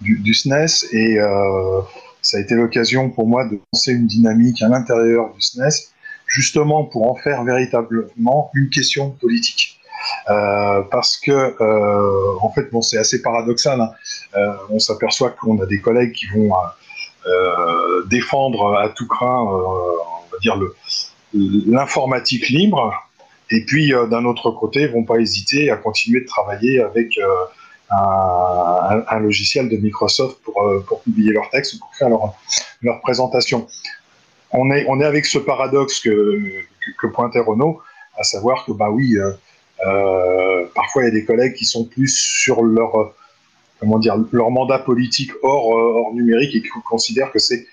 S5: du, SNES et ça a été l'occasion pour moi de lancer une dynamique à l'intérieur du SNES justement pour en faire véritablement une question politique. Euh, parce que, euh, en fait, bon, c'est assez paradoxal. Hein. Euh, on s'aperçoit qu'on a des collègues qui vont défendre à tout craint, on va dire, l'informatique libre, et puis d'un autre côté, vont pas hésiter à continuer de travailler avec un, logiciel de Microsoft pour, pour publier leurs textes ou pour faire leur, leur présentation. On est, on est avec ce paradoxe que, que, pointait Renault, à savoir que, bah oui, euh, euh, parfois il y a des collègues qui sont plus sur leur, comment dire, leur mandat politique hors, euh, hors numérique et qui considèrent que c'est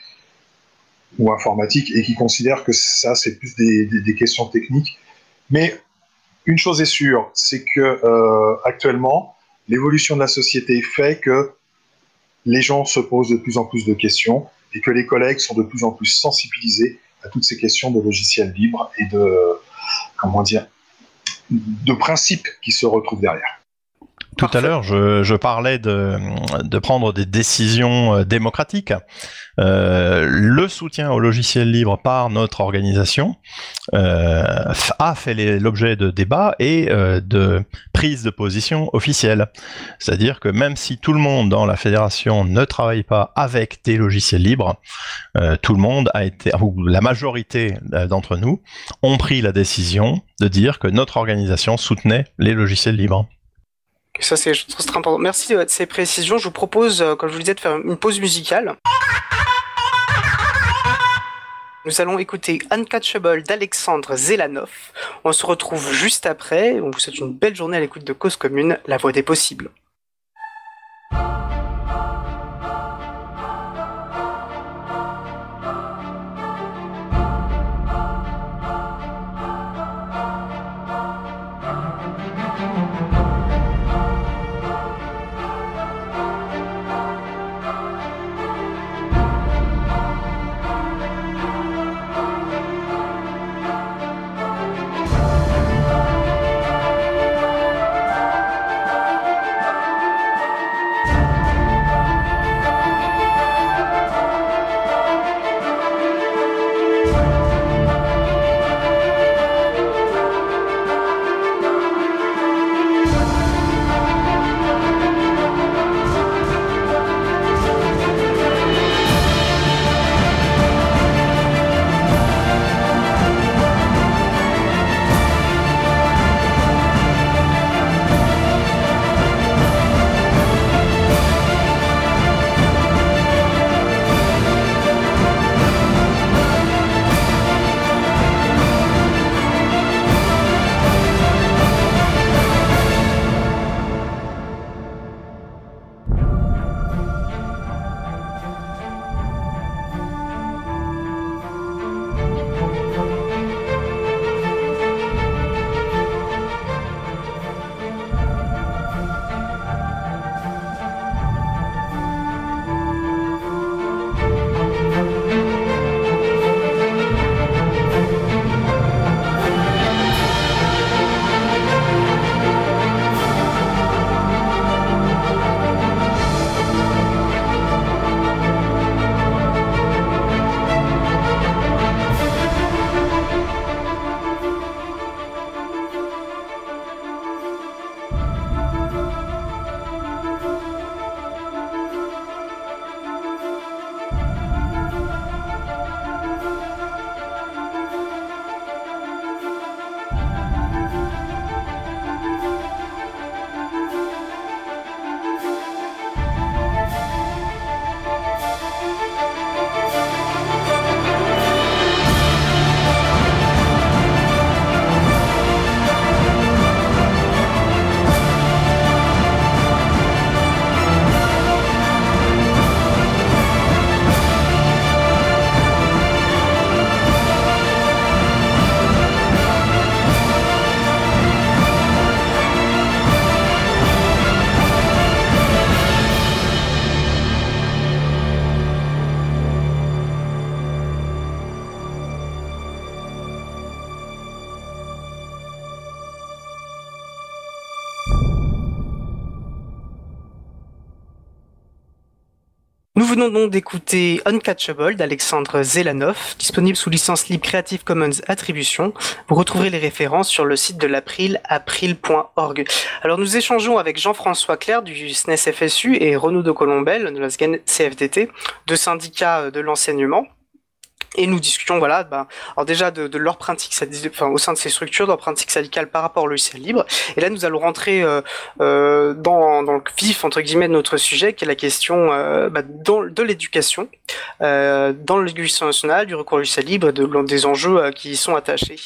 S5: ou informatique et qui considèrent que ça, c'est plus des, des, questions techniques. Mais une chose est sûre, c'est que euh, actuellement, l'évolution de la société fait que les gens se posent de plus en plus de questions et que les collègues sont de plus en plus sensibilisés à toutes ces questions de logiciels libres et de, comment dire, de principes qui se retrouvent derrière.
S6: Tout à l'heure, je, parlais de, de, prendre des décisions euh, démocratiques. Euh, le soutien au logiciel libre par notre organisation euh, a fait l'objet de débats et de prises de position officielles. C'est-à-dire que même si tout le monde dans la fédération ne travaille pas avec des logiciels libres, tout le monde a été, ou la majorité d'entre nous, ont pris la décision de dire que notre organisation soutenait les logiciels libres.
S4: Ça, c'est très important. Merci de ces précisions. Je vous propose, euh, comme je vous disais, de faire une pause musicale. Nous allons écouter Uncatchable d'Alexandre Zelanov. On se retrouve juste après. On vous souhaite une belle journée à l'écoute de Cause Commune, la voix des possibles. Venons donc d'écouter Uncatchable d'Alexandre Zelanov, disponible sous licence libre Creative Commons Attribution. Vous retrouverez les références sur le site de l'April, april.org. Alors nous échangeons avec Jean-François Claire du SNES FSU et Renaud de Colombel de la CFDT, deux syndicats de l'enseignement et nous discutions voilà bah, alors déjà de, de leur pratique au sein de ces structures de leur pratique syndicale par rapport au logiciel libre. Et là nous allons rentrer euh, euh, dans, le vif entre guillemets de notre sujet qui est la question euh, dans, de l'éducation dans l'éducation nationale du recours au logiciel libre de, des enjeux qui y sont attachés.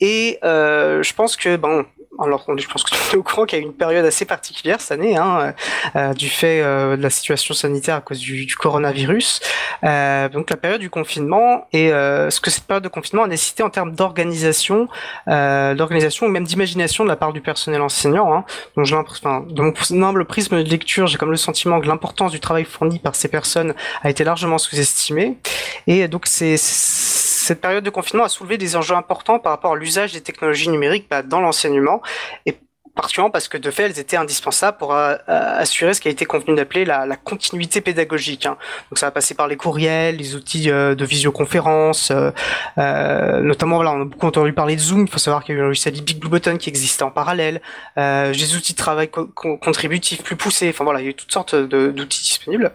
S4: Et je pense que bon alors je pense que tu es au courant qu'il y a eu une période assez particulière cette année, hein, euh, du fait euh, de la situation sanitaire à cause du, coronavirus. Euh, donc la période du confinement et euh, ce que cette période de confinement a nécessité en termes d'organisation, euh, d'organisation ou même d'imagination de la part du personnel enseignant. Hein. Donc j'ai enfin, de mon humble prisme de lecture, j'ai comme le sentiment que l'importance du travail fourni par ces personnes a été largement sous-estimée. Et donc c'est cette période de confinement a soulevé des enjeux importants par rapport à l'usage des technologies numériques bah, dans l'enseignement particulièrement parce que de fait elles étaient indispensables pour euh, euh, assurer ce qui a été convenu d'appeler la, continuité pédagogique. Hein. Donc ça va passer par les courriels, les outils euh, de visioconférence, notamment voilà, on a beaucoup entendu parler de Zoom. Il faut savoir qu'il y a eu un Big Blue Button qui existait en parallèle, des outils de travail co contributifs plus poussés. Enfin voilà, il y a toutes sortes d'outils disponibles.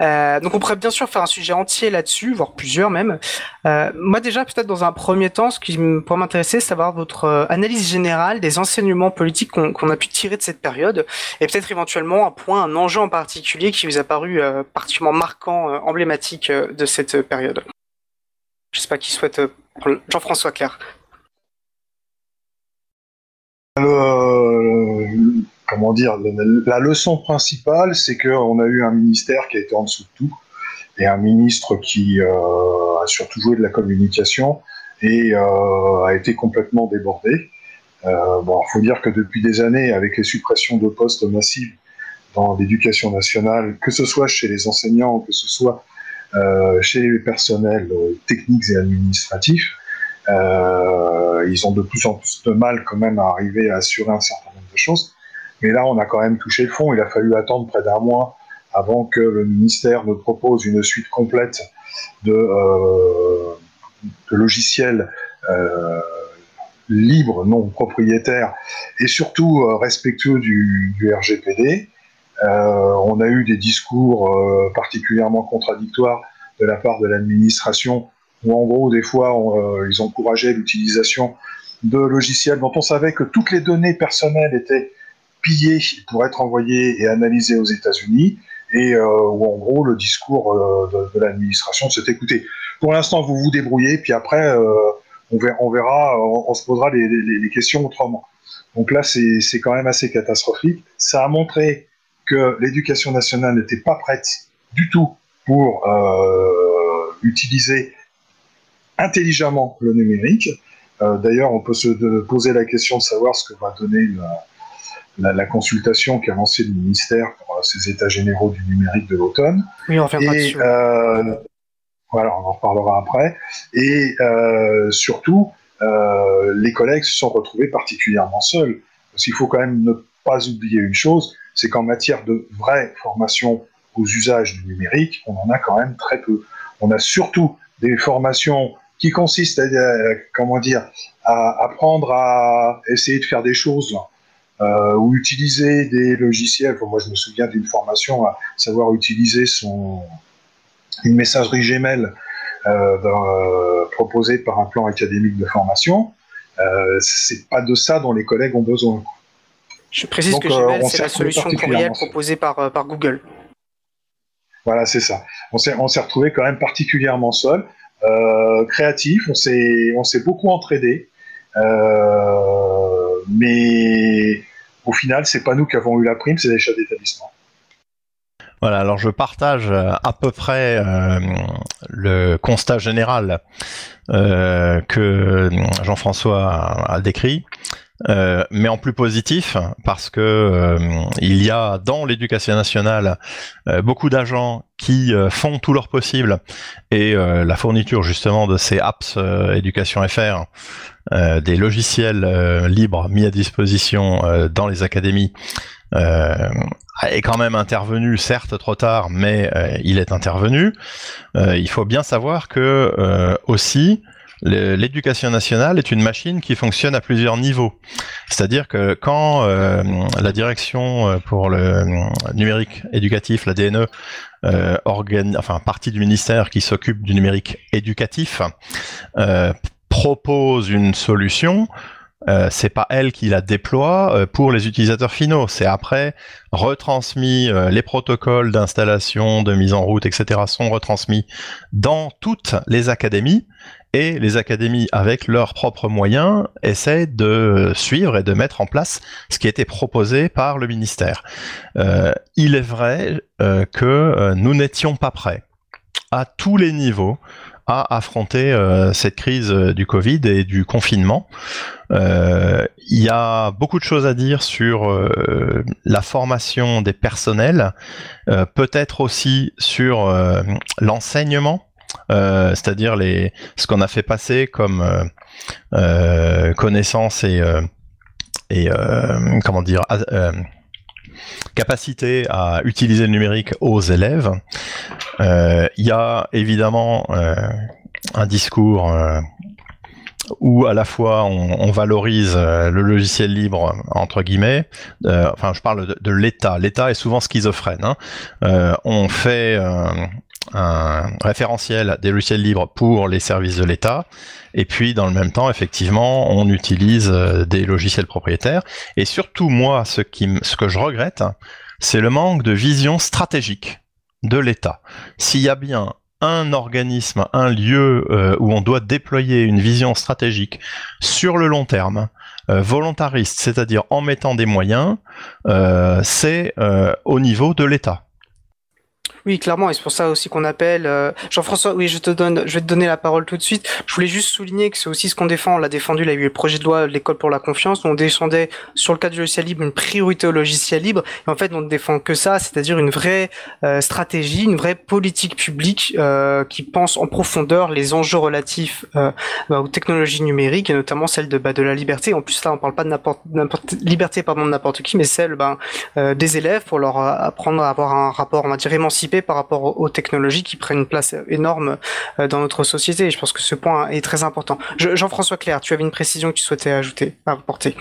S4: donc on pourrait bien sûr faire un sujet entier là-dessus, voire plusieurs même. moi déjà peut-être dans un premier temps, ce qui pourrait m'intéresser, c'est savoir votre analyse générale des enseignements politiques qu'on a pu tirer de cette période et peut-être éventuellement un point, un enjeu en particulier qui vous a paru euh, particulièrement marquant, euh, emblématique euh, de cette période. Je sais pas qui souhaite Jean-François Claire.
S5: comment dire, la leçon principale, c'est qu'on a eu un ministère qui a été en dessous de tout, et un ministre qui a surtout joué de la communication et a été complètement débordé. Euh, bon, faut dire que depuis des années, avec les suppressions de postes massives dans l'éducation nationale, que ce soit chez les enseignants, que ce soit euh, chez les personnels euh, techniques et administratifs, euh, ils ont de plus en plus de mal quand même à arriver à assurer un certain nombre de choses. Mais là, on a quand même touché le fond. Il a fallu attendre près d'un mois avant que le ministère ne propose une suite complète de, euh, de logiciels euh, libre, non propriétaire, et surtout euh, respectueux du, du RGPD. Euh, on a eu des discours euh, particulièrement contradictoires de la part de l'administration, où en gros, des fois, on, ils encourageaient l'utilisation de logiciels dont on savait que toutes les données personnelles étaient pillées pour être envoyées et analysées aux États-Unis, et euh, où en gros le discours euh, de, de l'administration s'est écouté. Pour l'instant, vous vous débrouillez, puis après, euh, on verra, on, se posera les, questions autrement. Donc là, c'est quand même assez catastrophique. Ça a montré que l'éducation nationale n'était pas prête du tout pour euh, utiliser intelligemment le numérique. Euh, d'ailleurs, on peut se poser la question de savoir ce que va donner la, consultation qu'a lancée le ministère pour ces états généraux du numérique de l'automne.
S4: Oui, on.
S5: Euh, voilà, on en reparlera après. Et euh, surtout, euh, les collègues se sont retrouvés particulièrement seuls. Parce qu'il faut quand même ne pas oublier une chose, c'est qu'en matière de vraie formation aux usages du numérique, on en a quand même très peu. On a surtout des formations qui consistent à, comment dire, à apprendre à essayer de faire des choses euh, ou utiliser des logiciels. moi, je me souviens d'une formation à savoir utiliser son, une messagerie Gmail euh, euh, proposée par un plan académique de formation. Euh, c'est pas de ça dont les collègues ont besoin.
S4: Je précise que Gmail, c'est la solution courriel proposée par, par Google.
S5: Voilà, c'est ça. On s'est, on s'est retrouvé quand même particulièrement seul, euh, créatif, on s'est, on s'est beaucoup entraidé, euh, mais au final, c'est pas nous qui avons eu la prime, c'est les chefs d'établissement.
S6: Voilà, alors je partage euh, à peu près euh, le constat général euh, que Jean-François a, décrit. Mais en plus positif parce que il y a dans l'éducation nationale beaucoup d'agents qui font tout leur possible et la fourniture justement de ces apps éducation FR, des logiciels libres mis à disposition dans les académies est quand même intervenu, certes trop tard, mais euh, il est intervenu. Euh, il faut bien savoir que aussi l'éducation nationale est une machine qui fonctionne à plusieurs niveaux. C'est-à-dire que quand la direction pour le numérique éducatif, la DNE, euh, enfin partie du ministère qui s'occupe du numérique éducatif, propose une solution, euh, c'est pas elle qui la déploie euh, pour les utilisateurs finaux. C'est après retransmis, euh, les protocoles d'installation, de mise en route, etc. sont retransmis dans toutes les académies et les académies, avec leurs propres moyens, essaient de suivre et de mettre en place ce qui été proposé par le ministère. Il est vrai que nous n'étions pas prêts à tous les niveaux à affronter cette crise du Covid et du confinement. Il y a beaucoup de choses à dire sur la formation des personnels, peut-être aussi sur l'enseignement euh, c'est-à-dire les ce qu'on a fait passer comme euh, euh, connaissance et et comment dire capacité à utiliser le numérique aux élèves. Il y a évidemment un discours où à la fois on, valorise le logiciel libre entre guillemets. enfin, je parle de, l'État. L'État est souvent schizophrène. Hein. on fait un référentiel des logiciels libres pour les services de l'État. Et puis, dans le même temps, effectivement, on utilise euh, des logiciels propriétaires. Et surtout, moi, ce, qui, ce que je regrette, c'est le manque de vision stratégique de l'État. S'il y a bien un organisme, un lieu euh, où on doit déployer une vision stratégique sur le long terme, euh, volontariste, c'est-à-dire en mettant des moyens, c'est au niveau de l'État.
S4: Oui, clairement, et c'est pour ça aussi qu'on appelle euh, Jean-François. Oui, je te donne, je vais te donner la parole tout de suite. Je voulais juste souligner que c'est aussi ce qu'on défend. On l'a défendu. Il y a eu le projet de loi de l'école pour la confiance. On descendait sur le cadre du logiciel libre une priorité au logiciel libre. Et en fait, on ne défend que ça, c'est-à-dire une vraie euh, stratégie, une vraie politique publique euh, qui pense en profondeur les enjeux relatifs bah, aux technologies numériques et notamment celle de bah, de la liberté. En plus, là, on parle pas de n'importe liberté pardon de n'importe qui, mais celle ben, des élèves pour leur apprendre à avoir un rapport, on va dire émancipé par rapport aux technologies qui prennent une place énorme euh, dans notre société. Je pense que ce point est très important. Jean-François Claire, tu avais une précision que tu souhaitais ajouter, apporter.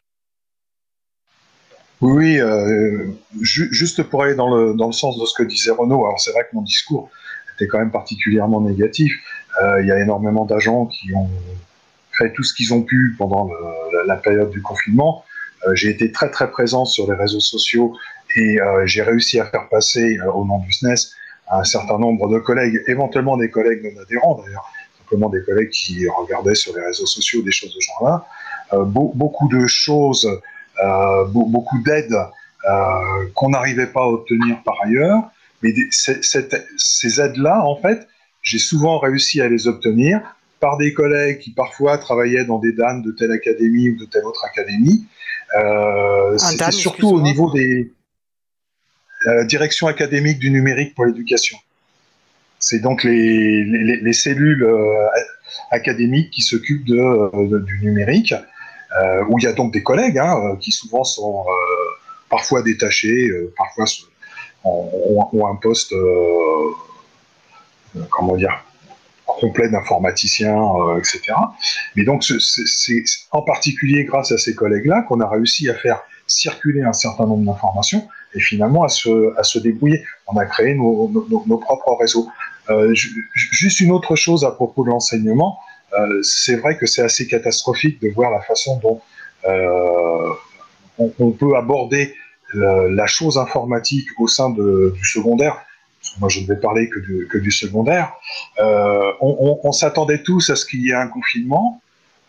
S5: Oui, euh, juste pour aller dans le, dans le sens de ce que disait Renaud, alors c'est vrai que mon discours était quand même particulièrement négatif. Euh, il y a énormément d'agents qui ont fait tout ce qu'ils ont pu pendant la, période du confinement. J'ai été très très présent sur les réseaux sociaux et j'ai réussi à faire passer au nom du SNES un certain nombre de collègues, éventuellement des collègues non adhérents d'ailleurs, simplement des collègues qui regardaient sur les réseaux sociaux des choses de ce genre-là, euh, beaucoup de choses, euh, beaucoup d'aides euh, qu'on n'arrivait pas à obtenir par ailleurs, mais ces aides-là, en fait, j'ai souvent réussi à les obtenir par des collègues qui parfois travaillaient dans des DAN de telle académie ou de telle autre académie. C'était surtout au niveau des direction académique du numérique pour l'éducation. C'est donc les, les, cellules euh, académiques qui s'occupent euh, du numérique, euh, où il y a donc des collègues hein, qui souvent sont parfois détachés, parfois ont, un poste, comment dire, complet d'informaticien, etc. Mais donc c'est en particulier grâce à ces collègues-là qu'on a réussi à faire circuler un certain nombre d'informations et finalement à se, à se débrouiller. On a créé nos, nos, propres réseaux. Euh, juste une autre chose à propos de l'enseignement, euh, c'est vrai que c'est assez catastrophique de voir la façon dont euh, on, peut aborder la, chose informatique au sein du secondaire. Moi, je ne vais parler que du, que du secondaire. on, on, on s'attendait tous à ce qu'il y ait un confinement.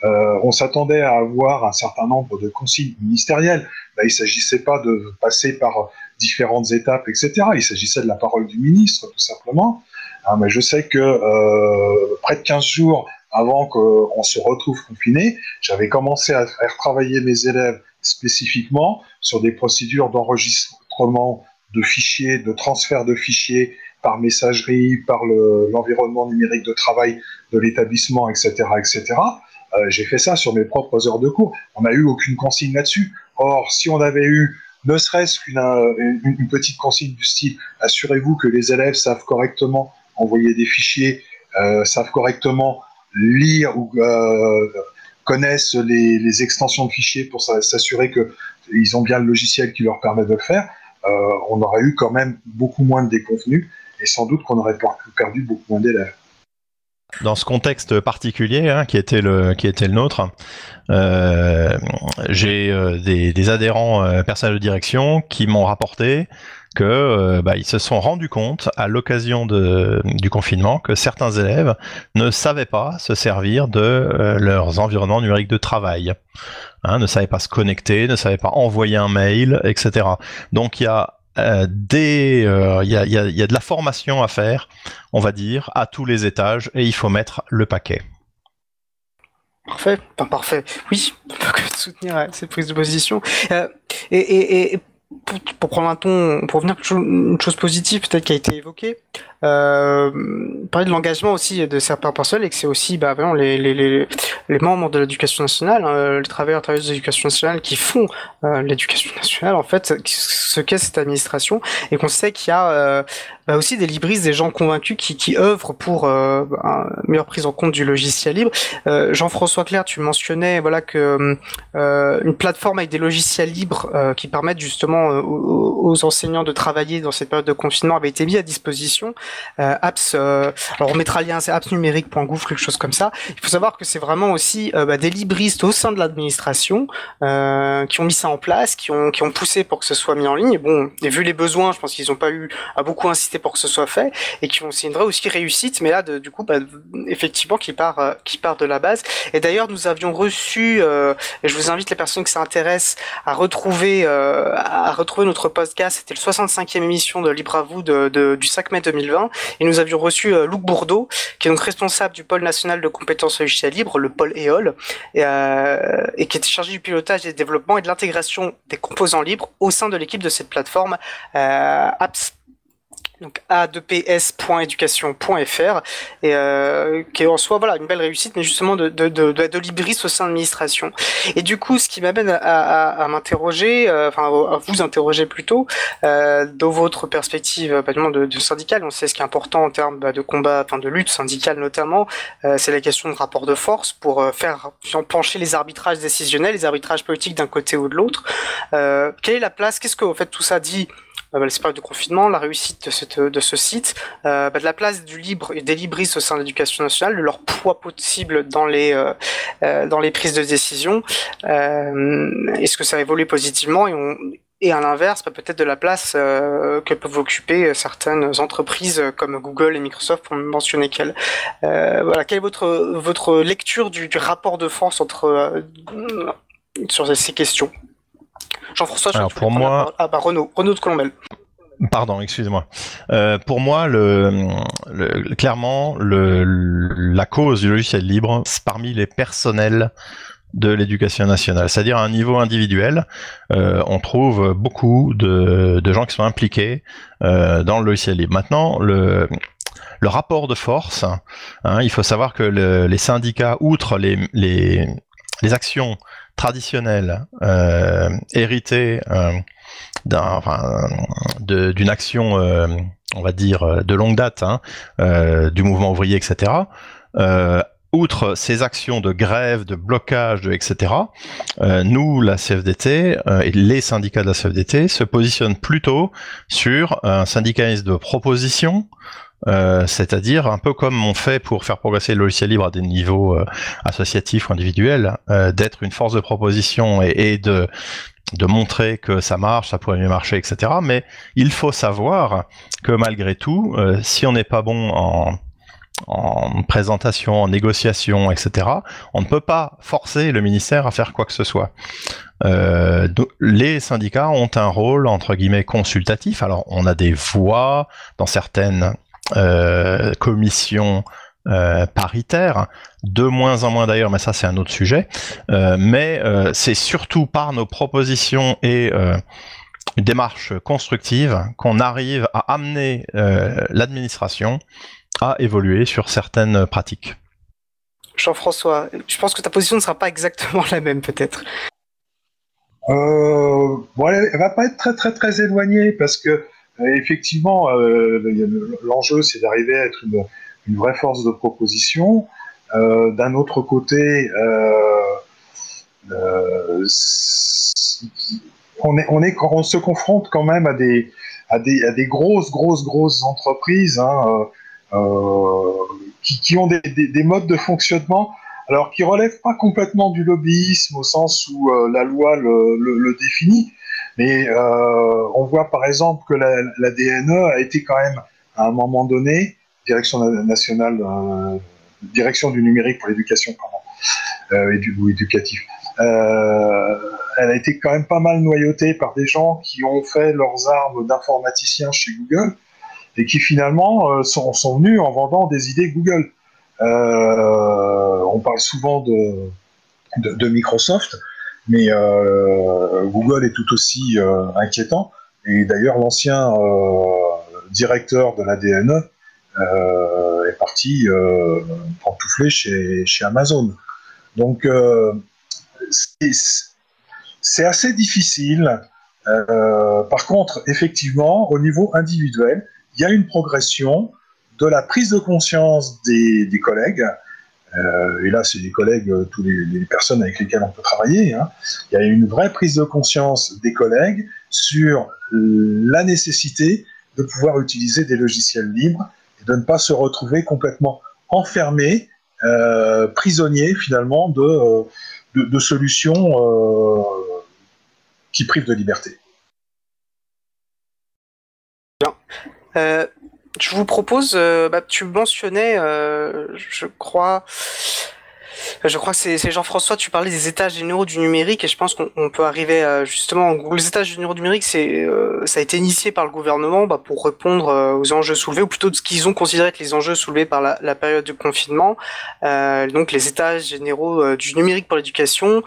S5: Euh, on s'attendait à avoir un certain nombre de consignes ministérielles. il ne s'agissait pas de passer par différentes étapes, etc. Il s'agissait de la parole du ministre, tout simplement. Ah, mais je sais que euh, près de 15 jours avant qu'on se retrouve confiné, j'avais commencé à faire travailler mes élèves spécifiquement sur des procédures d'enregistrement de fichiers, de transfert de fichiers par messagerie, par l'environnement numérique de travail de l'établissement, etc., etc. Euh, j'ai fait ça sur mes propres heures de cours. On n'a eu aucune consigne là-dessus. Or, si on avait eu ne serait-ce qu'une euh, petite consigne du style assurez-vous que les élèves savent correctement envoyer des fichiers, euh, savent correctement lire ou connaissent les, extensions de fichiers pour s'assurer qu'ils ont bien le logiciel qui leur permet de le faire, on aurait eu quand même beaucoup moins de déconvenus et sans doute qu'on aurait perdu beaucoup moins d'élèves.
S6: Dans ce contexte particulier hein, qui était le qui était le nôtre, euh, j'ai euh, des, des, adhérents euh, personnels de direction qui m'ont rapporté que euh, bah, ils se sont rendus compte à l'occasion du confinement que certains élèves ne savaient pas se servir de euh, leurs environnements numériques de travail, hein, ne savaient pas se connecter, ne savaient pas envoyer un mail, etc. Donc il y a euh, il y, a, y, a, de la formation à faire, on va dire, à tous les étages, et il faut mettre le paquet.
S4: Parfait, parfait. Oui, on peut soutenir cette prise de position. Euh, et, pour, pour, prendre un ton, pour revenir à une chose positive peut-être qui a été évoquée, euh, parler de l'engagement aussi de certains personnels et que c'est aussi bah, vraiment les, les, les, les membres de l'éducation nationale, hein, les travailleurs travailleuses de l'éducation nationale qui font euh, l'éducation nationale en fait, ce qu'est cette administration et qu'on sait qu'il y a euh, bah, aussi des libristes, des gens convaincus qui, qui œuvrent pour euh, une meilleure prise en compte du logiciel libre. Euh, Jean-François Claire, tu mentionnais voilà que euh, une plateforme avec des logiciels libres euh, qui permettent justement aux, aux, enseignants de travailler dans cette période de confinement avait été mis à disposition. Euh, apps, alors on mettra le lien, c'est appsnumérique.gouv, quelque chose comme ça. Il faut savoir que c'est vraiment aussi bah, des libristes au sein de l'administration qui ont mis ça en place, qui ont qui ont poussé pour que ce soit mis en ligne. Et bon, et vu les besoins, je pense qu'ils n'ont pas eu à beaucoup inciter pour que ce soit fait et qui ont c'est une vraie aussi réussite mais là du coup bah, effectivement qui part euh, qui part de la base et d'ailleurs nous avions reçu euh, et je vous invite les personnes qui s'intéressent à retrouver euh, à retrouver notre podcast c'était le 65e émission de Libre à vous de, de, du 5 mai 2020 et nous avions reçu euh, Luc Bourdeau qui est donc responsable du pôle national de compétences logicielles libres le pôle EOL et, euh, et qui était chargé du pilotage des développements et de l'intégration des composants libres au sein de l'équipe de cette plateforme euh, Apps donc a2ps.education.fr et euh, qui est en soi voilà une belle réussite mais justement de de, de, de, au sein de l'administration. Et du coup ce qui m'amène à, à, à m'interroger euh, enfin à vous interroger plutôt euh, dans votre perspective pas de, de syndicale. On sait ce qui est important en termes bah, de combat enfin de lutte syndicale notamment. Euh, c'est la question de rapport de force pour euh, faire pencher les arbitrages décisionnels les arbitrages politiques d'un côté ou de l'autre. Euh, quelle est la place? Qu'est-ce que en fait tout ça dit euh, bah, l'espace de confinement, la réussite de, cette, de ce site, euh, bah, de la place du libre et des libristes au sein de l'éducation nationale, de leur poids possible dans les euh, euh dans les prises de décision. Est-ce que ça a évolué positivement et on, et à l'inverse, bah, peut-être de la place euh, que peuvent occuper certaines entreprises comme Google et Microsoft, pour mentionner qu'elles. Euh, voilà, quelle est votre, votre lecture du, du rapport de force entre, euh, sur ces questions? Jean-François,
S6: Alors pour moi,
S4: ah bah Renaud, Renaud de Colombelle.
S6: Pardon, excusez-moi. Euh, pour moi, le, le clairement, le, la cause du logiciel libre, c'est parmi les personnels de l'éducation nationale, c'est-à-dire à un niveau individuel, euh, on trouve beaucoup de, de, gens qui sont impliqués euh, dans le logiciel libre. Maintenant, le, le rapport de force, hein, il faut savoir que le, les syndicats, outre les, les, les actions traditionnelle euh, héritée euh, d'une action, euh, on va dire, de longue date, hein, euh, du mouvement ouvrier, etc. Outre ces actions de grève, de blocage, etc., nous, la CFDT et les syndicats de la CFDT se positionnent plutôt sur un syndicalisme de proposition, euh, c'est-à-dire un peu comme on fait pour faire progresser le logiciel libre à des niveaux euh, associatifs ou individuels, euh, d'être une force de proposition et, de montrer que ça marche, ça pourrait mieux marcher, etc. Mais il faut savoir que malgré tout, si on n'est pas bon en en présentation, en négociation, etc., on ne peut pas forcer le ministère à faire quoi que ce soit. Les syndicats ont un rôle entre guillemets consultatif. Alors on a des voix dans certaines commission euh, paritaire, de moins en moins d'ailleurs, mais ça c'est un autre sujet. Euh, mais euh, c'est surtout par nos propositions et euh, une démarche constructive qu'on arrive à amener euh, l'administration à évoluer sur certaines pratiques.
S4: Jean-François, je pense que ta position ne sera pas exactement la même peut-être.
S5: Euh, bon, elle, elle va pas être très très très éloignée parce que effectivement, euh, l'enjeu, c'est d'arriver à être une, vraie force de proposition. Euh, D'un autre côté, euh, euh on, se confronte quand même à des, grosses, grosses, grosses entreprises hein, euh, qui qui, ont des, modes de fonctionnement, alors qui relèvent pas complètement du lobbyisme au sens où la loi le, définit, mais on voit par exemple que la, DNE a été quand même à un moment donné, direction nationale, direction du numérique pour l'éducation, pardon, et du, ou éducatif. Euh, elle a été quand même pas mal noyautée par des gens qui ont fait leurs armes d'informaticiens chez Google et qui finalement euh, sont, sont, venus en vendant des idées Google. Euh, on parle souvent de, de, Microsoft, mais Google est tout aussi inquiétant. Et d'ailleurs, l'ancien directeur de la DNE est parti pantoufler chez, chez Amazon. Donc, c'est assez difficile. Euh, par contre, effectivement, au niveau individuel, il y a une progression de la prise de conscience des, collègues. Euh, et là, c'est des collègues, euh, toutes les, personnes avec lesquelles on peut travailler. Hein. Il y a une vraie prise de conscience des collègues sur la nécessité de pouvoir utiliser des logiciels libres et de ne pas se retrouver complètement enfermé, prisonnier finalement de, de, solutions euh, qui privent de liberté.
S4: Euh, je vous propose, euh, bah, tu mentionnais, je crois, je crois que c'est Jean-François, tu parlais des états généraux du numérique et je pense qu'on peut arriver justement, les états généraux du numérique, c'est ça a été initié par le gouvernement bah, pour répondre aux enjeux soulevés, ou plutôt de ce qu'ils ont considéré être les enjeux soulevés par la, la période de confinement. donc les états généraux du numérique pour l'éducation.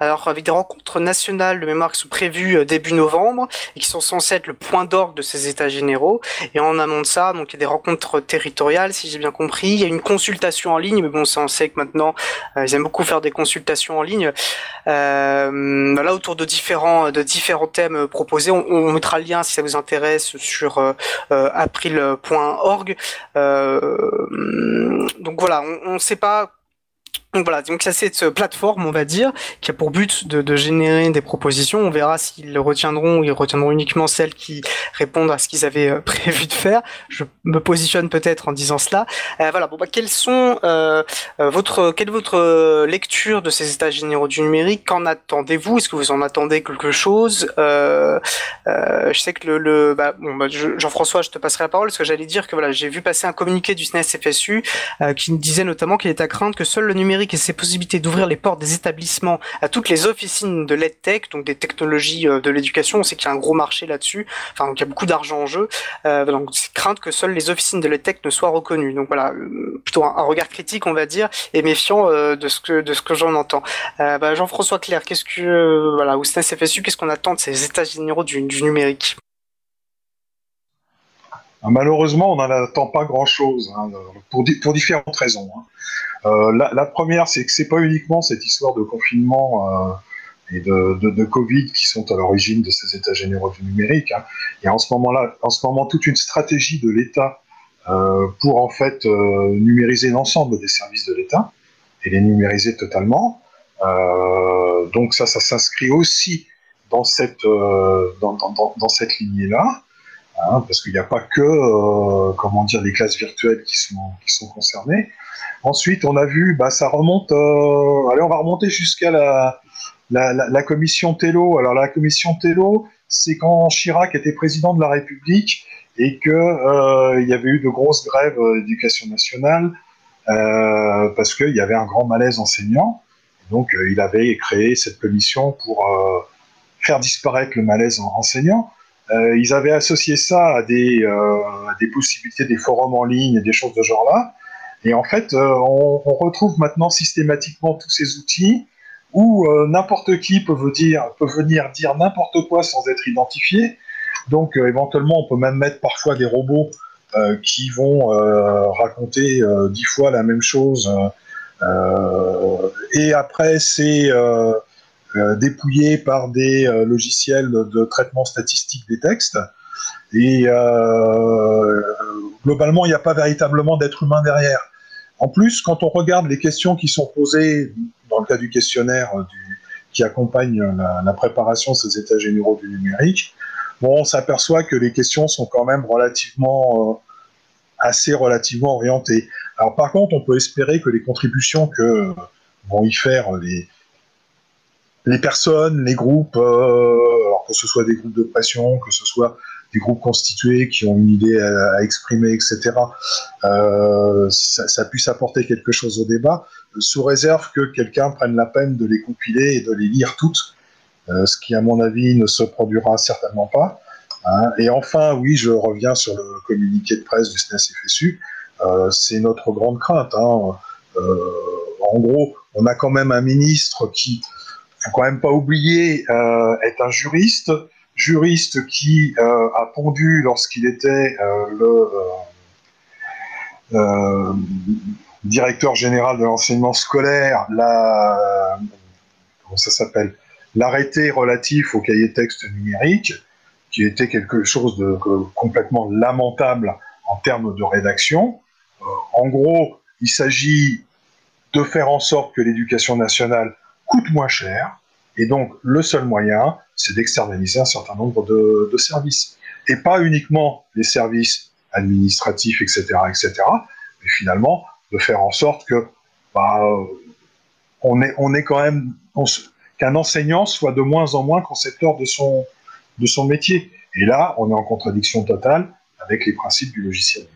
S4: Alors avec des rencontres nationales de mémoire qui sont prévues euh, début novembre et qui sont censées être le point d'orgue de ces états généraux. Et en amont de ça, donc il y a des rencontres territoriales, si j'ai bien compris. Il y a une consultation en ligne, mais bon, ça on sait que maintenant euh, ils aiment beaucoup faire des consultations en ligne. Euh, là autour de différents de différents thèmes proposés, on, on, mettra le lien si ça vous intéresse sur euh, april.org. donc voilà, on ne sait pas donc voilà, donc ça cette plateforme, on va dire, qui a pour but de, générer des propositions. On verra s'ils retiendront ou ils retiendront uniquement celles qui répondent à ce qu'ils avaient euh, prévu de faire. Je me positionne peut-être en disant cela. Euh, voilà, bon bah quels sont euh, votre quelle est votre lecture de ces états généraux du numérique? Qu'en attendez-vous? Est-ce que vous en attendez quelque chose? Je sais que le, bah, bah, Jean-François, je te passerai la parole parce que j'allais dire que voilà, j'ai vu passer un communiqué du SNES FSU qui disait notamment qu'il est à craindre que seul le numérique et ses possibilités d'ouvrir les portes des établissements à toutes les officines de l'EdTech, donc des technologies euh, de l'éducation. On sait qu'il y a un gros marché là-dessus, enfin, il y a beaucoup d'argent en jeu. Euh, donc, c'est crainte que seules les officines de l'EdTech ne soient reconnues. Donc voilà, euh, plutôt un, regard critique, on va dire, et méfiant de ce que que j'en entends. Bah, Jean-François Claire, qu'est-ce que voilà, ou FSU, qu'est-ce qu'on attend de ces états généraux du, numérique?
S5: Ah, Malheureusement, on n'en attend pas grand-chose, hein, pour, pour différentes raisons. Hein. Euh, la, première, c'est que c'est pas uniquement cette histoire de confinement euh, et de, Covid qui sont à l'origine de ces états généraux du numérique. Hein. Il y a en ce moment-là, en ce moment, toute une stratégie de l'État euh, pour en fait numériser l'ensemble des services de l'État et les numériser totalement. donc ça, ça s'inscrit aussi dans cette dans, cette lignée-là. Hein, parce qu'il n'y a pas que comment dire les classes virtuelles qui sont concernées. Ensuite, on a vu, bah, ça remonte, euh, allez, on va remonter jusqu'à la, commission Tello. Alors, la commission Tello, c'est quand Chirac était président de la République et qu'il euh, y avait eu de grosses grèves d'éducation nationale euh, parce qu'il y avait un grand malaise enseignant. Donc, il avait créé cette commission pour faire disparaître le malaise enseignant. Ils avaient associé ça à des, à des possibilités des forums en ligne et des choses de genre-là. Et en fait, euh, on, retrouve maintenant systématiquement tous ces outils où euh, n'importe qui peut, dire, peut venir dire n'importe quoi sans être identifié. Donc euh, éventuellement, on peut même mettre parfois des robots qui vont raconter dix fois la même chose. et après, c'est dépouillé par des logiciels de traitement statistique des textes. Et globalement, il n'y a pas véritablement d'être humain derrière. En plus, quand on regarde les questions qui sont posées dans le cas du questionnaire euh, qui accompagne la, préparation de ces états généraux du numérique, bon, on s'aperçoit que les questions sont quand même relativement, euh, assez relativement orientées. Alors par contre, on peut espérer que les contributions que vont y faire les, les personnes, les groupes, alors que ce soit des groupes de pression, que ce soit des groupes constitués qui ont une idée à, exprimer, etc., euh, ça, puisse apporter quelque chose au débat, sous réserve que quelqu'un prenne la peine de les compiler et de les lire toutes, euh, ce qui, à mon avis, ne se produira certainement pas. Hein. Et enfin, oui, je reviens sur le communiqué de presse du SNES-FSU, euh, c'est notre grande crainte. Hein. Euh, en gros, on a quand même un ministre qui, faut quand même pas oublier, euh, est un juriste, juriste qui euh, a pondu lorsqu'il était euh, le euh, directeur général de l'enseignement scolaire la comment ça s'appelle l'arrêté relatif au cahier texte numérique qui était quelque chose de complètement lamentable en termes de rédaction. en gros, il s'agit de faire en sorte que l'éducation nationale coûte moins cher, et donc, le seul moyen, c'est d'externaliser un certain nombre de, services. Et pas uniquement les services administratifs, etc., etc., mais finalement, de faire en sorte que bah, on, est, on est même qu'un enseignant soit de moins en moins concepteur de son métier. Et là, on est en contradiction totale avec les principes du logiciel.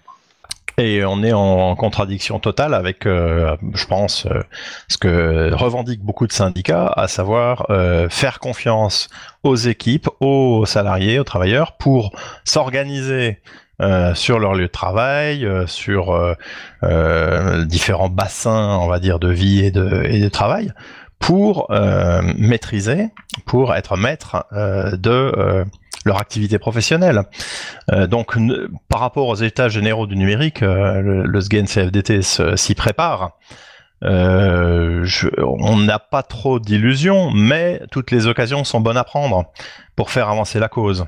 S6: Et on est en contradiction totale avec, euh, je pense, euh, ce que revendiquent beaucoup de syndicats, à savoir euh, faire confiance aux équipes, aux salariés, aux travailleurs, pour s'organiser sur leur lieu de travail, sur différents bassins, on va dire, de vie et de, et de travail, pour maîtriser, pour être maître de leur activité professionnelle. Euh, donc, par rapport aux états généraux du numérique, euh, le, le SGEN CFDT s'y prépare. Euh, on n'a pas trop d'illusions, mais toutes les occasions sont bonnes à prendre pour faire avancer la cause.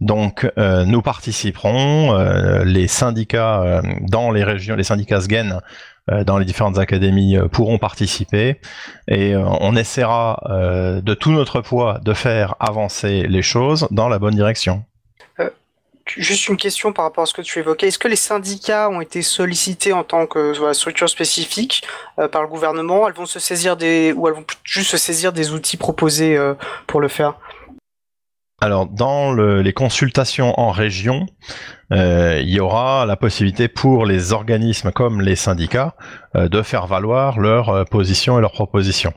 S6: Donc, nous participerons, les syndicats dans les régions, les syndicats SGEN dans les différentes académies euh, pourront participer et euh, on essaiera de tout notre poids de faire avancer les choses dans la bonne direction.
S4: Juste une question par rapport à ce que tu évoquais. Est-ce que les syndicats ont été sollicités en tant que structure spécifique par le gouvernement? Elles vont se saisir des ou elles vont juste se saisir des outils proposés pour le faire?
S6: Alors, dans le, les consultations en région, euh, il y aura la possibilité pour les organismes comme les syndicats euh, de faire valoir leurs euh, positions et leurs propositions.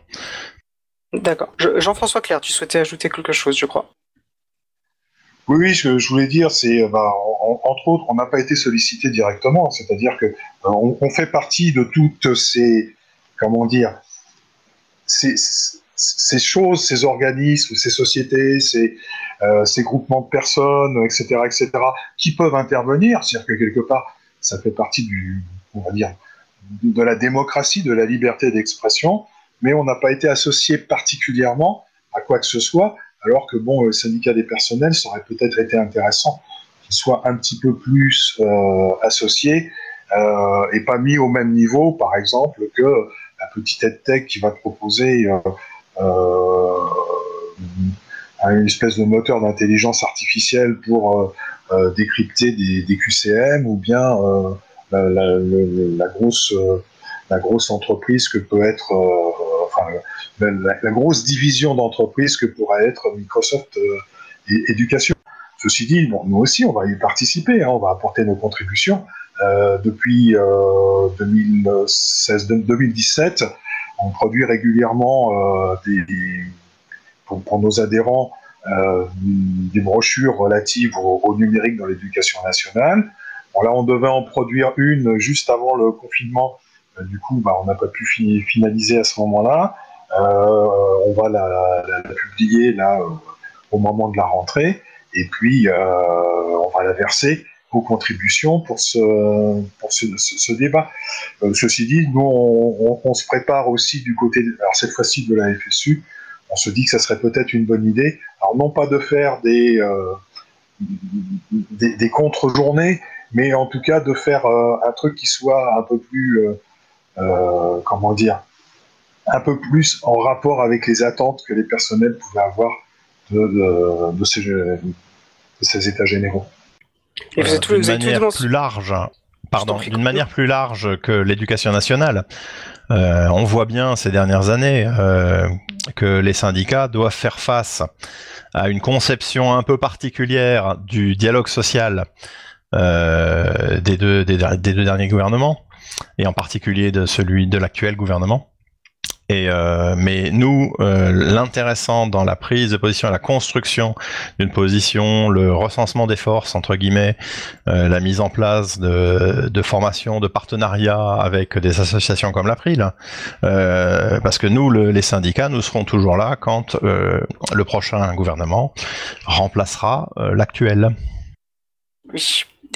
S4: D'accord. Jean-François Claire, tu souhaitais ajouter quelque chose, je crois.
S5: Oui, oui, ce que je voulais dire, c'est, bah, entre autres, on n'a pas été sollicité directement, c'est-à-dire que on, on, fait partie de toutes ces, comment dire, ces, ces choses, ces organismes, ces sociétés, ces, euh, ces groupements de personnes, etc., etc., qui peuvent intervenir, c'est-à-dire que quelque part, ça fait partie du, on va dire, de la démocratie, de la liberté d'expression, mais on n'a pas été associé particulièrement à quoi que ce soit, alors que bon, le syndicat des personnels, ça aurait peut-être été intéressant qu'il soit un petit peu plus euh, associé euh, et pas mis au même niveau, par exemple, que la petite EdTech qui va proposer euh, une espèce de moteur d'intelligence artificielle pour euh, euh, décrypter des, QCM ou bien la, grosse la grosse entreprise que peut être, enfin, la, grosse division d'entreprise que pourrait être Microsoft euh, Éducation. Ceci dit, bon, nous aussi, on va y participer, hein, on va apporter nos contributions. Depuis euh, 2016-2017, on produit régulièrement euh, pour, nos adhérents euh, des brochures relatives au, numérique dans l'éducation nationale. Bon, là, on devait en produire une juste avant le confinement. Euh, du coup, bah, on n'a pas pu fi finaliser à ce moment-là. On va la publier là au moment de la rentrée, et puis on va la verser aux contributions pour ce, pour ce, ce, ce débat. Euh, ceci dit, nous, on, on, on, se prépare aussi du côté, alors cette fois-ci de la FSU, on se dit que ça serait peut-être une bonne idée, alors non pas de faire des, euh, des, des contre-journées, mais en tout cas de faire euh, un truc qui soit un peu plus, euh, euh, comment dire, un peu plus en rapport avec les attentes que les personnels pouvaient avoir de, de, de ces, de ces états généraux.
S6: Et vous êtes tous, manière plus large, pardon, d'une manière plus large que l'éducation nationale. Euh, on voit bien ces dernières années euh, que les syndicats doivent faire face à une conception un peu particulière du dialogue social euh, des, deux, des, des, deux derniers gouvernements, et en particulier de celui de l'actuel gouvernement. Et euh, mais nous, euh, l'intéressant dans la prise de position, la construction d'une position, le recensement des forces entre guillemets, euh, la mise en place de, de formations, de partenariats avec des associations comme l'April, euh, parce que nous, le, les syndicats, nous serons toujours là quand euh, le prochain gouvernement remplacera euh, l'actuel.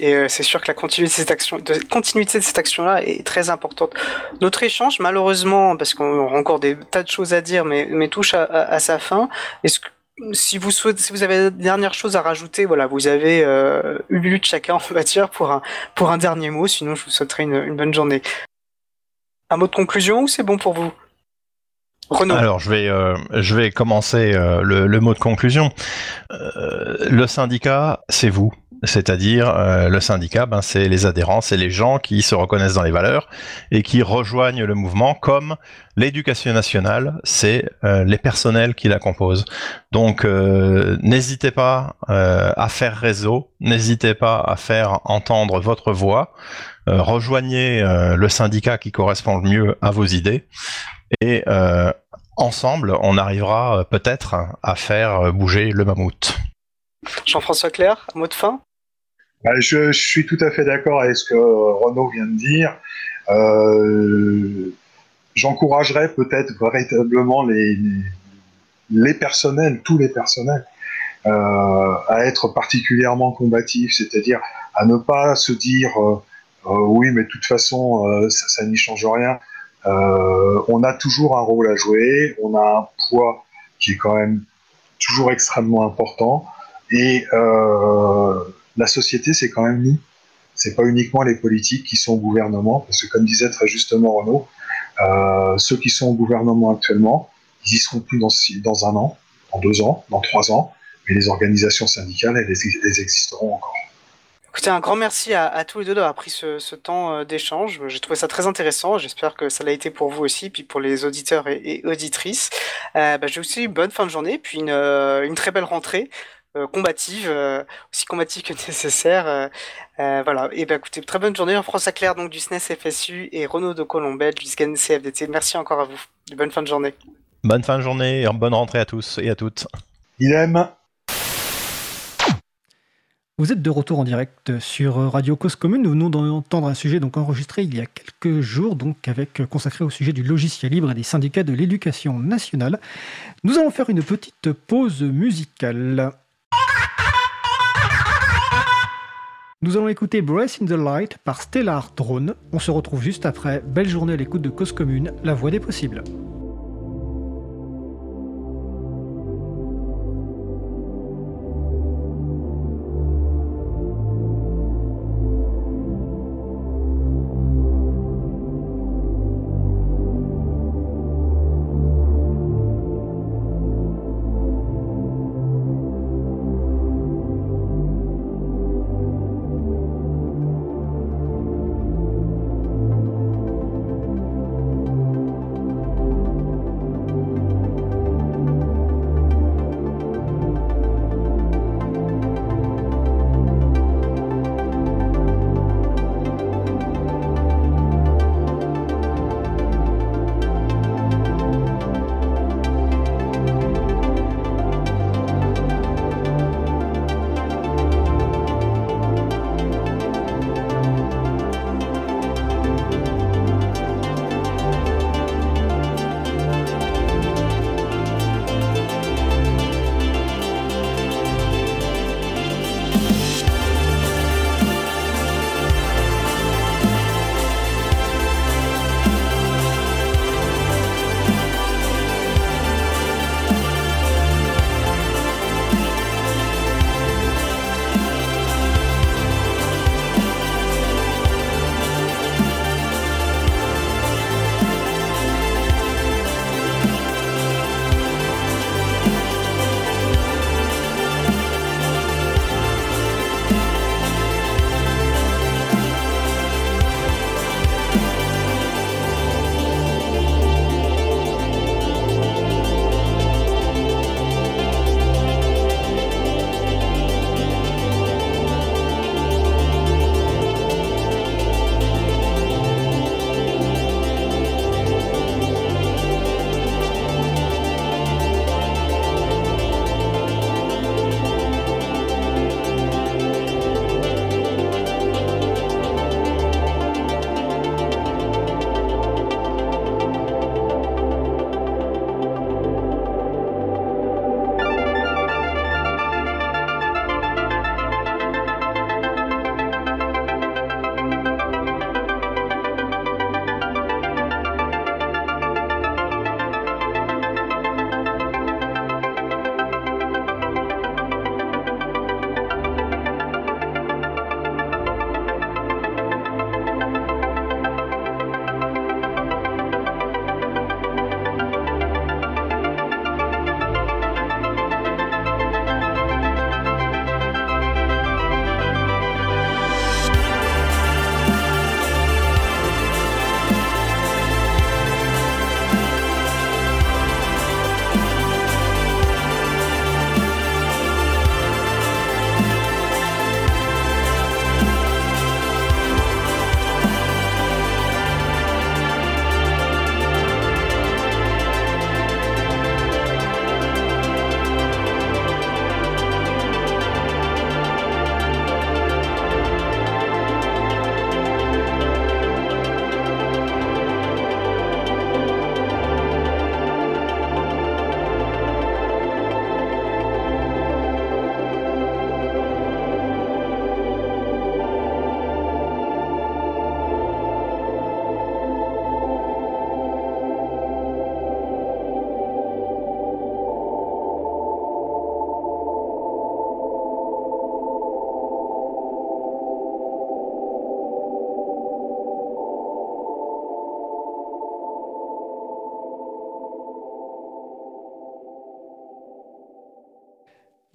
S4: Et euh, c'est sûr que la continuité de cette action-là est très importante. Notre échange, malheureusement, parce qu'on a encore des tas de choses à dire, mais, mais touche à, sa fin. Si vous souhaitez, si vous avez dernière chose à rajouter, voilà, vous avez euh, une minute chacun, on va dire, pour un, dernier mot. Sinon, je vous souhaiterais une, bonne journée. Un mot de conclusion ou c'est bon pour vous?
S6: Renaud. Alors je vais euh, commencer euh, le, mot de conclusion. Le syndicat, c'est vous. C'est-à-dire euh, le syndicat, ben, c'est les adhérents, c'est les gens qui se reconnaissent dans les valeurs et qui rejoignent le mouvement, comme l'éducation nationale, c'est euh, les personnels qui la composent. Donc euh, n'hésitez pas à faire réseau, n'hésitez pas à faire entendre votre voix, rejoignez le syndicat qui correspond le mieux à vos idées et ensemble, on arrivera peut-être à faire bouger le mammouth.
S4: Jean-François Claire, mot de fin?
S5: Je, suis tout à fait d'accord avec ce que Renaud vient de dire. Euh, J'encouragerais peut-être véritablement les, personnels, tous les personnels, euh, à être particulièrement combatifs, c'est-à-dire à ne pas se dire euh, oui, mais de toute façon, euh, ça, ça n'y change rien. Euh, on a toujours un rôle à jouer, on a un poids qui est quand même toujours extrêmement important, et euh, la société, c'est quand même nous. C'est pas uniquement les politiques qui sont au gouvernement, parce que comme disait très justement Renaud, euh, ceux qui sont au gouvernement actuellement, ils y seront plus dans, un an, dans deux ans, dans trois ans, mais les organisations syndicales, elles, elles existeront encore.
S4: Écoutez, un grand merci à, tous les deux d'avoir pris ce, temps euh, d'échange. J'ai trouvé ça très intéressant. J'espère que ça l'a été pour vous aussi, puis pour les auditeurs et, auditrices. Euh, bah, J'ai aussi une bonne fin de journée, puis une, euh, très belle rentrée combative, euh, aussi combative que nécessaire. Euh, euh, voilà. Et ben écoutez, très bonne journée. François Claire donc du SNES FSU et Renaud de Colombet du SCAN CFDT. Merci encore à vous. Bonne fin de journée.
S6: Bonne fin de journée et bonne rentrée à tous et à toutes.
S5: Il aime.
S1: Vous êtes de retour en direct sur Radio Cause Commune. Nous venons d'entendre un sujet donc enregistré il y a quelques jours, donc avec consacré au sujet du logiciel libre et des syndicats de l'éducation nationale. Nous allons faire une petite pause musicale. Nous allons écouter Breath in the Light par Stellar Drone. On se retrouve juste après. Belle journée à l'écoute de Cause Commune, la voix des possibles.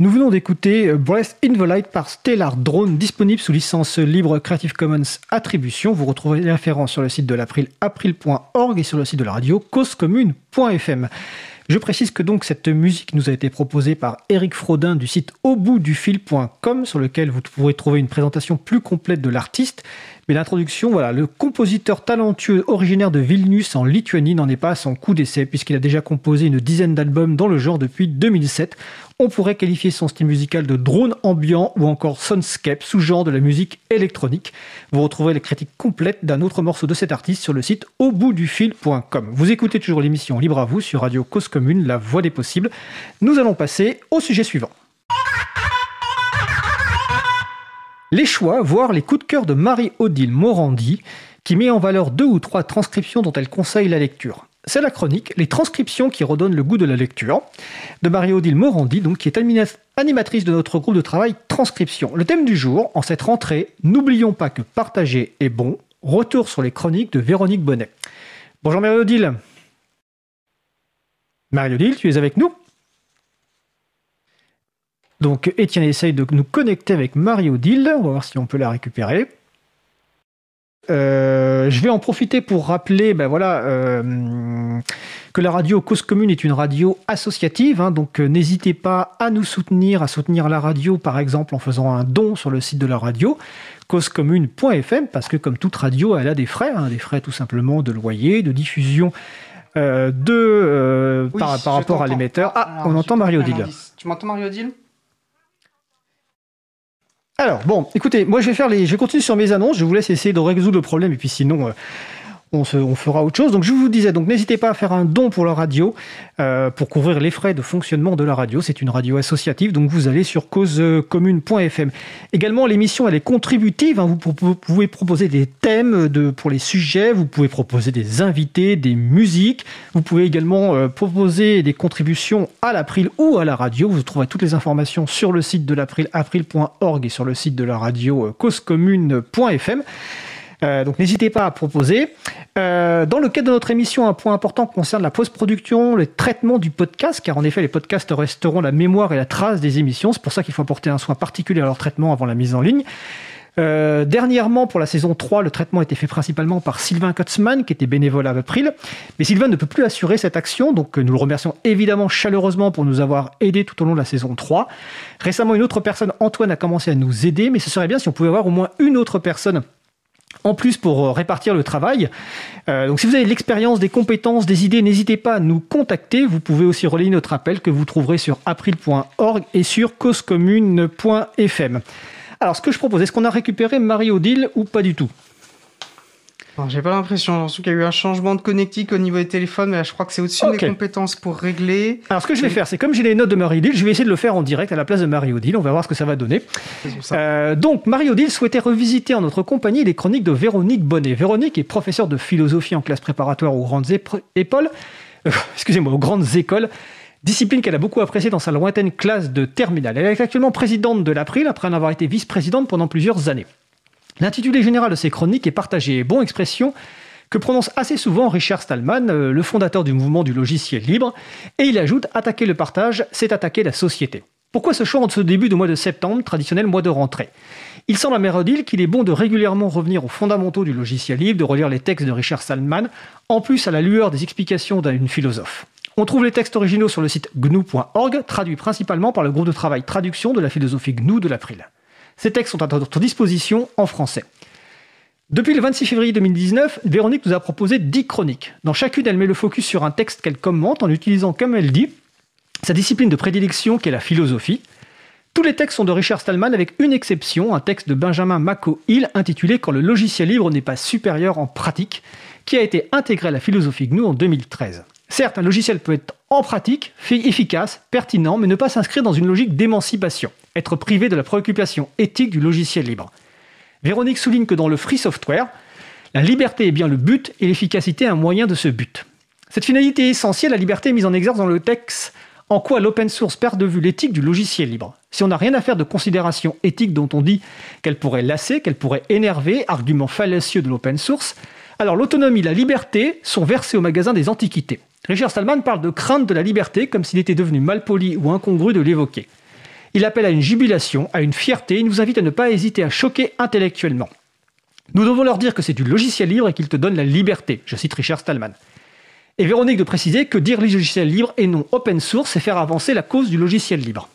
S1: Nous venons d'écouter Breath in par Stellar Drone, disponible sous licence libre Creative Commons Attribution. Vous retrouvez les références sur le site de l'April, april.org et sur le site de la radio, causecommune.fm. Je précise que donc cette musique nous a été proposée par Eric Frodin du site auboutdufil.com sur lequel vous pourrez trouver une présentation plus complète de l'artiste. Mais l'introduction, voilà, le compositeur talentueux originaire de Vilnius en Lituanie n'en est pas à son coup d'essai puisqu'il a déjà composé une dizaine d'albums dans le genre depuis 2007. On pourrait qualifier son style musical de drone ambiant ou encore soundscape, sous-genre de la musique électronique. Vous retrouverez les critiques complètes d'un autre morceau de cet artiste sur le site auboutdufil.com. Vous écoutez toujours l'émission Libre à vous sur Radio Cause La voix des possibles. Nous allons passer au sujet suivant. Les choix, voire les coups de cœur de Marie-Odile Morandi, qui met en valeur deux ou trois transcriptions dont elle conseille la lecture c'est la chronique Les transcriptions qui redonnent le goût de la lecture de Marie-Odile Morandi, donc, qui est animatrice de notre groupe de travail Transcription. Le thème du jour, en cette rentrée, n'oublions pas que partager est bon. Retour sur les chroniques de Véronique Bonnet. Bonjour Marie-Odile. Marie-Odile, tu es avec nous donc Étienne essaye de nous connecter avec Marie-Odile. On va voir si on peut la récupérer. Euh, je vais en profiter pour rappeler ben voilà, euh, que la radio Cause Commune est une radio associative, hein, donc euh, n'hésitez pas à nous soutenir, à soutenir la radio par exemple en faisant un don sur le site de la radio, causecommune.fm, parce que comme toute radio, elle a des frais, hein, des frais tout simplement de loyer, de diffusion. De, par, rapport à l'émetteur. Ah, on entend Marie-Odile.
S3: Tu m'entends Marie-Odile?
S1: Alors, bon, écoutez, moi je vais faire les. Je continue sur mes annonces, je vous laisse essayer de résoudre le problème, et puis sinon, euh, on, fera autre chose. Donc je vous disais, donc n'hésitez pas à faire un don pour la radio euh, pour couvrir les frais de fonctionnement de la radio. C'est une radio associative, donc vous allez sur causecommune.fm. Également, l'émission elle est contributive. Hein. vous, pouvez proposer des thèmes de, pour les sujets, vous pouvez proposer des invités, des musiques. Vous pouvez également euh, proposer des contributions à l'April ou à la radio. Vous trouverez toutes les informations sur le site de l'April, april.org et sur le site de la radio euh, causecommune.fm. Euh, donc n'hésitez pas à proposer. Euh, dans le cadre de notre émission, un point important concerne la post-production, le traitement du podcast, car en effet les podcasts resteront la mémoire et la trace des émissions. C'est pour ça qu'il faut apporter un soin particulier à leur traitement avant la mise en ligne. Euh, dernièrement, pour la saison 3, le traitement a été fait principalement par Sylvain Kotzmann, qui était bénévole à April. Mais Sylvain ne peut plus assurer cette action, donc nous le remercions évidemment chaleureusement pour nous avoir aidés tout au long de la saison 3. Récemment, une autre personne, Antoine, a commencé à nous aider, mais ce serait bien si on pouvait avoir au moins une autre personne plus pour euh, répartir le travail. Euh, donc si vous avez de l'expérience, des compétences, des idées, n'hésitez pas à nous contacter. Vous pouvez aussi relayer notre appel que vous trouverez sur april.org et sur causecommune.fm. Alors ce que je propose, est-ce qu'on a récupéré Marie-Odile ou pas du tout?
S3: J'ai pas l'impression. En tout y a eu un changement de connectique au niveau des téléphones, mais là, je crois que c'est au-dessus des compétences pour régler.
S1: Alors, ce que je vais faire, c'est comme j'ai les notes de Marie-Odile, je vais essayer de le faire en direct à la place de Marie-Odile. On va voir ce que ça va donner. Euh, donc, Marie-Odile souhaitait revisiter en notre compagnie les chroniques de Véronique Bonnet. Véronique est professeure de philosophie en classe préparatoire aux grandes écoles. Euh, excusez-moi, aux grandes écoles discipline qu'elle a beaucoup appréciée dans sa lointaine classe de terminale. Elle est actuellement présidente de l'April après en avoir été vice-présidente pendant plusieurs années. L'intitulé général de ces chroniques est partagé, bon expression que prononce assez souvent Richard Stallman, euh, le fondateur du mouvement du logiciel libre, et il ajoute Attaquer le partage, c'est attaquer la société. Pourquoi ce choix en ce début de mois de septembre, traditionnel mois de rentrée? Il semble à Mérodil qu'il est bon de régulièrement revenir aux fondamentaux du logiciel libre, de relire les textes de Richard Stallman, en plus à la lueur des explications d'une philosophe. On trouve les textes originaux sur le site gnu.org, traduits principalement par le groupe de travail traduction de la philosophie GNU de l'April. Ces textes sont à notre disposition en français. Depuis le 26 février 2019, Véronique nous a proposé 10 chroniques. Dans chacune, elle met le focus sur un texte qu'elle commente en utilisant, comme elle dit, sa discipline de prédilection qui est la philosophie. Tous les textes sont de Richard Stallman avec une exception, un texte de Benjamin Mako Hill intitulé Quand le logiciel libre n'est pas supérieur en pratique, qui a été intégré à la philosophie GNU en 2013. Certes, un logiciel peut être en pratique, efficace, pertinent, mais ne pas s'inscrire dans une logique d'émancipation, être privé de la préoccupation éthique du logiciel libre. Véronique souligne que dans le free software, la liberté est bien le but et l'efficacité un moyen de ce but. Cette finalité essentielle, la liberté est mise en exergue dans le texte en quoi l'open source perd de vue l'éthique du logiciel libre. Si on n'a rien à faire de considérations éthiques dont on dit qu'elle pourrait lasser, qu'elle pourrait énerver, argument fallacieux de l'open source, alors l'autonomie et la liberté sont versées au magasin des antiquités. Richard Stallman parle de crainte de la liberté comme s'il était devenu malpoli ou incongru de l'évoquer. Il appelle à une jubilation, à une fierté, il nous invite à ne pas hésiter à choquer intellectuellement. Nous devons leur dire que c'est du logiciel libre et qu'il te donne la liberté. Je cite Richard Stallman. Et Véronique de préciser que dire logiciel libre et non open source, c'est faire avancer la cause du logiciel libre.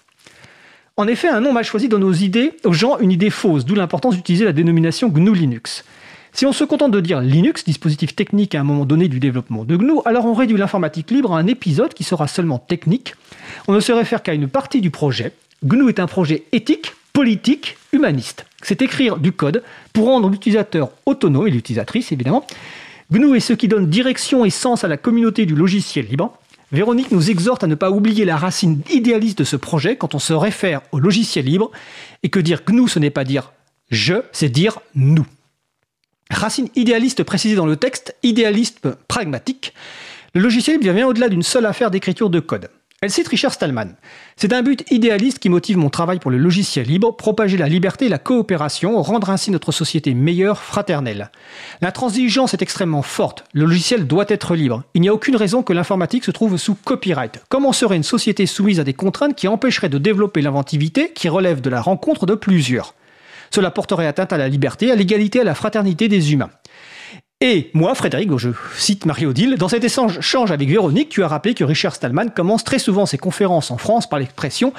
S1: En effet, un nom mal choisi donne aux idées, aux gens une idée fausse, d'où l'importance d'utiliser la dénomination GNU Linux. Si on se contente de dire Linux, dispositif technique à un moment donné du développement de GNU, alors on réduit l'informatique libre à un épisode qui sera seulement technique. On ne se réfère qu'à une partie du projet. GNU est un projet éthique, politique, humaniste. C'est écrire du code pour rendre l'utilisateur autonome, et l'utilisatrice évidemment. GNU est ce qui donne direction et sens à la communauté du logiciel libre. Véronique nous exhorte à ne pas oublier la racine idéaliste de ce projet quand on se réfère au logiciel libre et que dire GNU ce n'est pas dire je, c'est dire nous. Racine idéaliste précisée dans le texte, idéaliste pragmatique. Le logiciel libre vient au-delà d'une seule affaire d'écriture de code. Elle cite Richard Stallman. C'est un but idéaliste qui motive mon travail pour le logiciel libre, propager la liberté et la coopération, rendre ainsi notre société meilleure, fraternelle. L'intransigeance est extrêmement forte. Le logiciel doit être libre. Il n'y a aucune raison que l'informatique se trouve sous copyright. Comment serait une société soumise à des contraintes qui empêcheraient de développer l'inventivité qui relève de la rencontre de plusieurs? Cela porterait atteinte à la liberté, à l'égalité, à la fraternité des humains. Et moi, Frédéric, je cite Marie-Odile, dans cet échange avec Véronique, tu as rappelé que Richard Stallman commence très souvent ses conférences en France par l'expression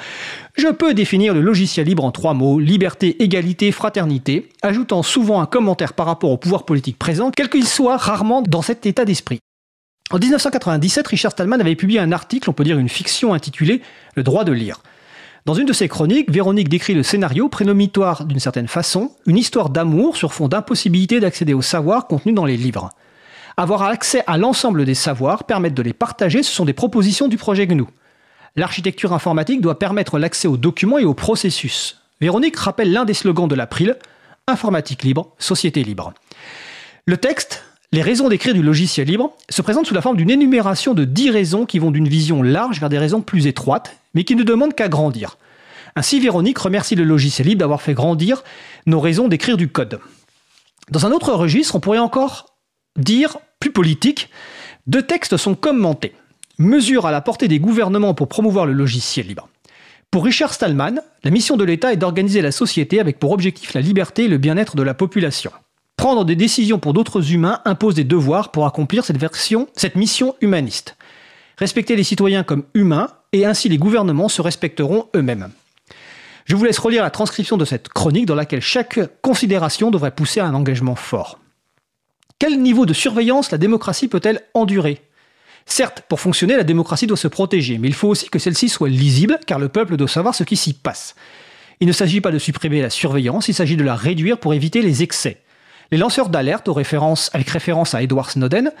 S1: Je peux définir le logiciel libre en trois mots, liberté, égalité, fraternité, ajoutant souvent un commentaire par rapport au pouvoir politique présent, quel qu'il soit rarement dans cet état d'esprit. En 1997, Richard Stallman avait publié un article, on peut dire une fiction intitulée Le droit de lire. Dans une de ses chroniques, Véronique décrit le scénario prénomitoire d'une certaine façon, une histoire d'amour sur fond d'impossibilité d'accéder aux savoirs contenus dans les livres. Avoir accès à l'ensemble des savoirs, permettre de les partager, ce sont des propositions du projet GNU. L'architecture informatique doit permettre l'accès aux documents et aux processus. Véronique rappelle l'un des slogans de l'April, Informatique libre, société libre. Le texte, les raisons d'écrire du logiciel libre se présentent sous la forme d'une énumération de 10 raisons qui vont d'une vision large vers des raisons plus étroites, mais qui ne demandent qu'à grandir. Ainsi, Véronique remercie le logiciel libre d'avoir fait grandir nos raisons d'écrire du code. Dans un autre registre, on pourrait encore dire, plus politique, deux textes sont commentés. Mesures à la portée des gouvernements pour promouvoir le logiciel libre. Pour Richard Stallman, la mission de l'État est d'organiser la société avec pour objectif la liberté et le bien-être de la population. Prendre des décisions pour d'autres humains impose des devoirs pour accomplir cette, cette mission humaniste. Respecter les citoyens comme humains, et ainsi les gouvernements se respecteront eux-mêmes. Je vous laisse relire la transcription de cette chronique dans laquelle chaque considération devrait pousser à un engagement fort. Quel niveau de surveillance la démocratie peut-elle endurer? Certes, pour fonctionner, la démocratie doit se protéger, mais il faut aussi que celle-ci soit lisible, car le peuple doit savoir ce qui s'y passe. Il ne s'agit pas de supprimer la surveillance, il s'agit de la réduire pour éviter les excès. Les lanceurs d'alerte, avec référence à Edward Snowden,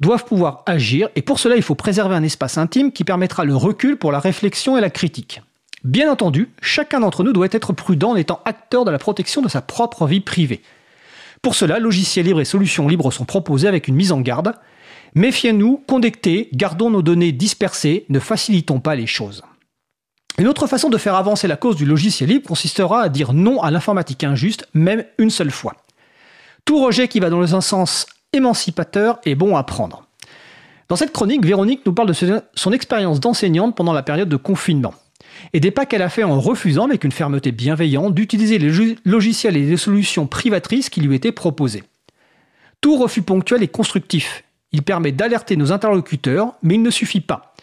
S1: doivent pouvoir agir et pour cela il faut préserver un espace intime qui permettra le recul pour la réflexion et la critique. Bien entendu, chacun d'entre nous doit être prudent en étant acteur de la protection de sa propre vie privée. Pour cela, logiciels libres et solutions libres sont proposés avec une mise en garde. Méfiez-nous, connectez, gardons nos données dispersées, ne facilitons pas les choses. Une autre façon de faire avancer la cause du logiciel libre consistera à dire non à l'informatique injuste, même une seule fois. Tout rejet qui va dans un sens émancipateur est bon à prendre. Dans cette chronique, Véronique nous parle de son expérience d'enseignante pendant la période de confinement et des pas qu'elle a fait en refusant avec une fermeté bienveillante d'utiliser les logiciels et les solutions privatrices qui lui étaient proposées. Tout refus ponctuel est constructif. Il permet d'alerter nos interlocuteurs, mais il ne suffit pas.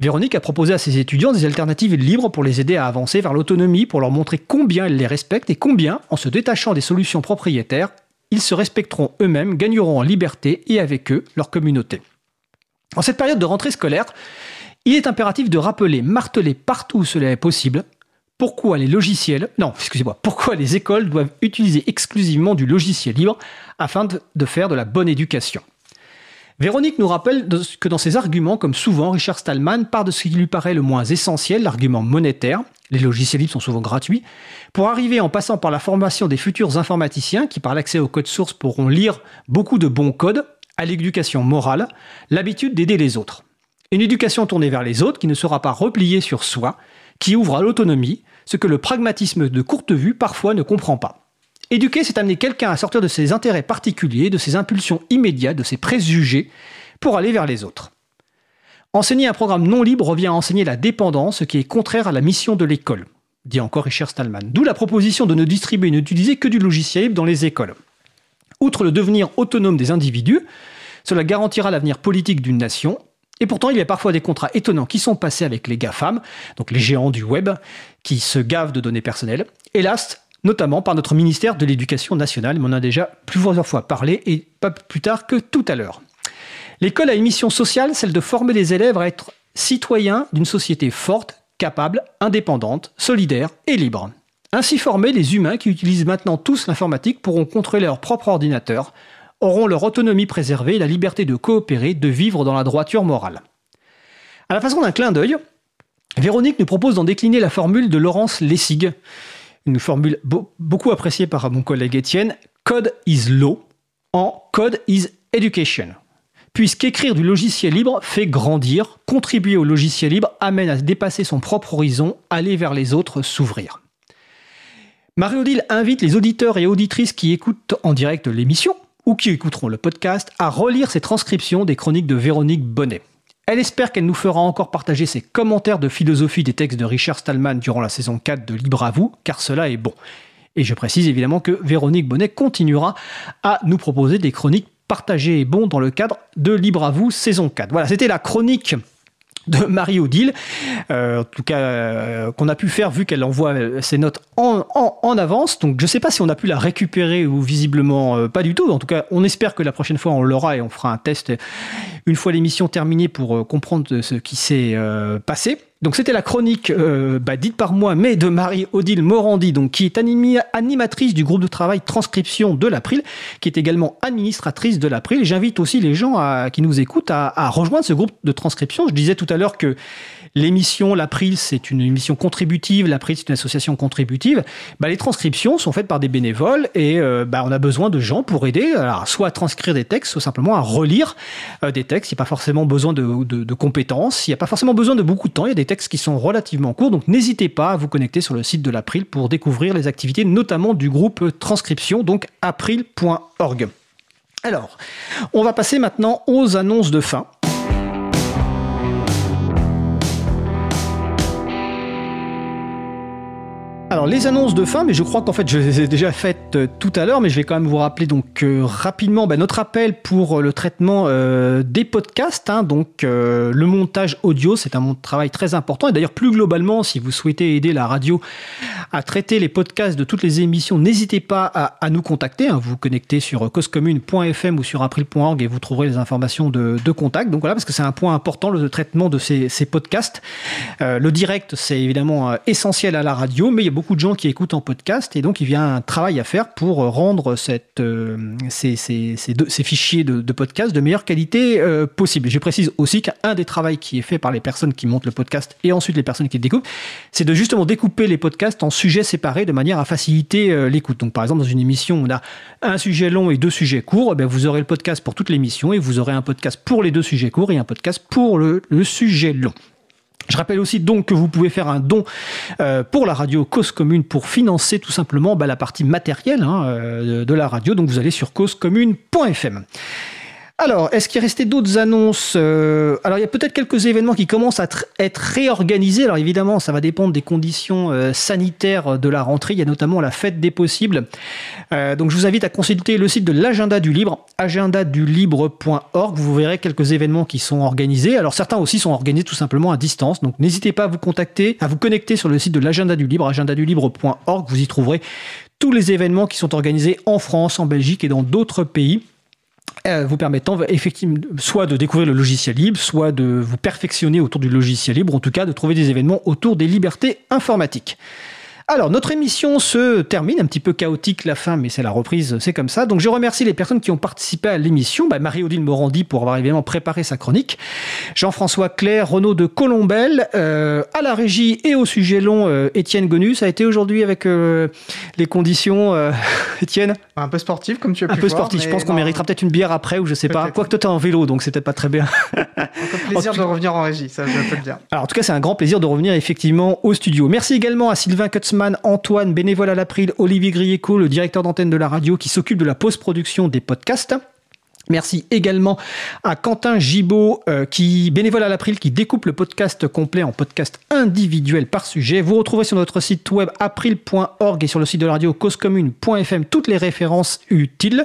S1: Véronique a proposé à ses étudiants des alternatives libres pour les aider à avancer vers l'autonomie, pour leur montrer combien elle les respecte et combien, en se détachant des solutions propriétaires, ils se respecteront eux-mêmes, gagneront en liberté et avec eux leur communauté. En cette période de rentrée scolaire, il est impératif de rappeler, marteler partout où cela est possible, pourquoi les logiciels, non, excusez-moi, pourquoi les écoles doivent utiliser exclusivement du logiciel libre afin de, faire de la bonne éducation. Véronique nous rappelle que dans ses arguments, comme souvent, Richard Stallman part de ce qui lui paraît le moins essentiel, l'argument monétaire, les logiciels libres sont souvent gratuits, pour arriver en passant par la formation des futurs informaticiens qui, par l'accès au code source, pourront lire beaucoup de bons codes, à l'éducation morale, l'habitude d'aider les autres. Une éducation tournée vers les autres qui ne sera pas repliée sur soi, qui ouvre à l'autonomie, ce que le pragmatisme de courte vue parfois ne comprend pas. Éduquer, c'est amener quelqu'un à sortir de ses intérêts particuliers, de ses impulsions immédiates, de ses préjugés, pour aller vers les autres. Enseigner un programme non libre revient à enseigner la dépendance, ce qui est contraire à la mission de l'école. dit encore Richard Stallman. D'où la proposition de ne distribuer et n'utiliser que du logiciel libre dans les écoles. Outre le devenir autonome des individus, cela garantira l'avenir politique d'une nation. Et pourtant, il y a parfois des contrats étonnants qui sont passés avec les GAFAM, donc les géants du web, qui se gavent de données personnelles. Hélas, notamment par notre ministère de l'Éducation nationale, mais on en a déjà plusieurs fois parlé, et pas plus tard que tout à l'heure. L'école a une mission sociale, celle de former les élèves à être citoyens d'une société forte, capable, indépendante, solidaire et libre. Ainsi formés, les humains qui utilisent maintenant tous l'informatique pourront contrôler leur propre ordinateur, auront leur autonomie préservée et la liberté de coopérer, de vivre dans la droiture morale. À la façon d'un clin d'œil, Véronique nous propose d'en décliner la formule de Laurence Lessig, une formule beaucoup appréciée par mon collègue Étienne, Code is law en Code is education. Puisqu'écrire du logiciel libre fait grandir, contribuer au logiciel libre amène à dépasser son propre horizon, aller vers les autres, s'ouvrir. Marie-Odile invite les auditeurs et auditrices qui écoutent en direct l'émission ou qui écouteront le podcast à relire ces transcriptions des chroniques de Véronique Bonnet. Elle espère qu'elle nous fera encore partager ses commentaires de philosophie des textes de Richard Stallman durant la saison 4 de Libre à vous, car cela est bon. Et je précise évidemment que Véronique Bonnet continuera à nous proposer des chroniques partagées et bons dans le cadre de Libre à vous saison 4. Voilà, c'était la chronique de Marie-Odile, euh, en tout cas euh, qu'on a pu faire vu qu'elle envoie euh, ses notes en, en, avance. Donc je ne sais pas si on a pu la récupérer ou visiblement pas du tout. En tout cas, on espère que la prochaine fois on l'aura et on fera un test une fois l'émission terminée pour comprendre ce qui s'est passé. Donc c'était la chronique euh, bah, dite par moi, mais de Marie-Odile Morandi, donc, qui est animatrice du groupe de travail transcription de l'April, qui est également administratrice de l'April. J'invite aussi les gens qui nous écoutent à, à rejoindre ce groupe de transcription. Je disais tout à l'heure que L'émission L'April, c'est une émission contributive. L'April, c'est une association contributive. Bah, les transcriptions sont faites par des bénévoles et euh, bah, on a besoin de gens pour aider, soit à transcrire des textes, soit simplement à relire euh, des textes. Il n'y a pas forcément besoin de, de compétences, il n'y a pas forcément besoin de beaucoup de temps. Il y a des textes qui sont relativement courts, donc n'hésitez pas à vous connecter sur le site de l'April pour découvrir les activités, notamment du groupe transcription, donc april.org. Alors, on va passer maintenant aux annonces de fin. Alors les annonces de fin, mais je crois qu'en fait je les ai déjà faites euh, tout à l'heure, mais je vais quand même vous rappeler donc euh, rapidement bah, notre appel pour euh, le traitement des podcasts. Hein. donc le montage audio, c'est un travail très important. Et d'ailleurs plus globalement, si vous souhaitez aider la radio à traiter les podcasts de toutes les émissions, n'hésitez pas à, nous contacter. Hein. vous vous connectez sur causecommune.fm ou sur april.org et vous trouverez les informations de, contact. Donc voilà, parce que c'est un point important le traitement de ces, ces podcasts. le direct, c'est évidemment essentiel à la radio, mais il y a beaucoup beaucoup de gens qui écoutent en podcast et donc il y a un travail à faire pour rendre cette, euh, ces, fichiers de, de, podcast de meilleure qualité euh, possible. Je précise aussi qu'un des travaux qui est fait par les personnes qui montent le podcast et ensuite les personnes qui le découpent, c'est de justement découper les podcasts en sujets séparés de manière à faciliter euh, l'écoute. Donc par exemple dans une émission on a un sujet long et deux sujets courts, eh vous aurez le podcast pour toute l'émission et vous aurez un podcast pour les deux sujets courts et un podcast pour le sujet long. Je rappelle aussi donc que vous pouvez faire un don euh, pour la radio Cause Commune pour financer tout simplement bah, la partie matérielle hein, euh, de la radio. Donc vous allez sur causecommune.fm. Alors, est-ce qu'il restait d'autres annonces euh, Alors, il y a peut-être quelques événements qui commencent à être réorganisés. Alors, évidemment, ça va dépendre des conditions euh, sanitaires de la rentrée. Il y a notamment la fête des possibles. Euh, donc, je vous invite à consulter le site de l'agenda du libre, agendadulibre.org. Vous verrez quelques événements qui sont organisés. Alors, certains aussi sont organisés tout simplement à distance. Donc, n'hésitez pas à vous contacter, à vous connecter sur le site de l'agenda du libre, agendadulibre.org. Vous y trouverez tous les événements qui sont organisés en France, en Belgique et dans d'autres pays. Euh, vous permettant effectivement soit de découvrir le logiciel libre, soit de vous perfectionner autour du logiciel libre, en tout cas de trouver des événements autour des libertés informatiques. Alors, notre émission se termine, un petit peu chaotique la fin, mais c'est la reprise, c'est comme ça. Donc, je remercie les personnes qui ont participé à l'émission. Bah, Marie-Odile Morandi pour avoir évidemment préparé sa chronique. Jean-François Claire, Renaud de Colombelle, euh, à la régie et au sujet long, euh, Étienne Gonu. Ça a été aujourd'hui avec euh, les conditions, Étienne?
S3: Un peu sportif, comme tu as pu
S1: Un peu sportif. Je pense qu'on méritera peut-être une bière après, ou je sais pas. Quoique toi, tu es en vélo, donc c'est peut-être pas très bien.
S3: Encore plaisir de revenir en régie, ça, je peux le dire.
S1: Alors, en tout cas, c'est un grand plaisir de revenir effectivement au studio. Merci également à Sylvain Antoine, bénévole à l'April, Olivier Grieco, le directeur d'antenne de la radio qui s'occupe de la post-production des podcasts. Merci également à Quentin Gibaud, euh, qui bénévole à l'April, qui découpe le podcast complet en podcast individuel par sujet. Vous retrouvez sur notre site web april.org et sur le site de la radio causecommune.fm toutes les références utiles.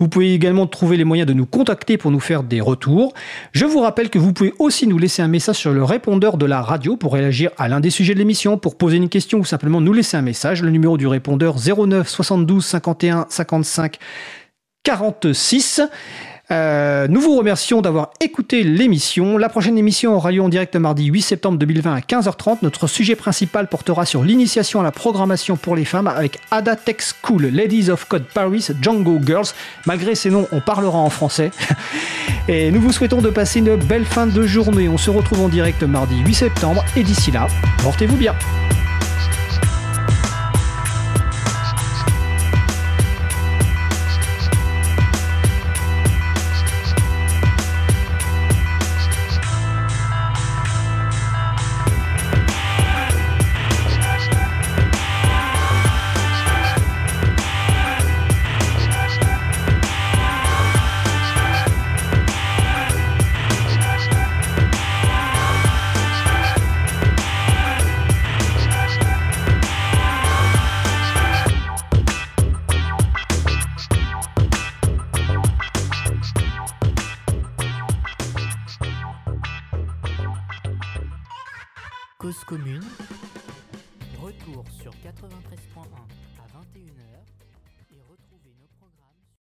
S1: Vous pouvez également trouver les moyens de nous contacter pour nous faire des retours. Je vous rappelle que vous pouvez aussi nous laisser un message sur le répondeur de la radio pour réagir à l'un des sujets de l'émission, pour poser une question ou simplement nous laisser un message. Le numéro du répondeur 09 72 51 55 46. Euh, nous vous remercions d'avoir écouté l'émission. La prochaine émission aura lieu en direct mardi 8 septembre 2020 à 15h30. Notre sujet principal portera sur l'initiation à la programmation pour les femmes avec Ada Tech School, Ladies of Code Paris, Django Girls. Malgré ces noms, on parlera en français. Et nous vous souhaitons de passer une belle fin de journée. On se retrouve en direct mardi 8 septembre. Et d'ici là, portez-vous bien.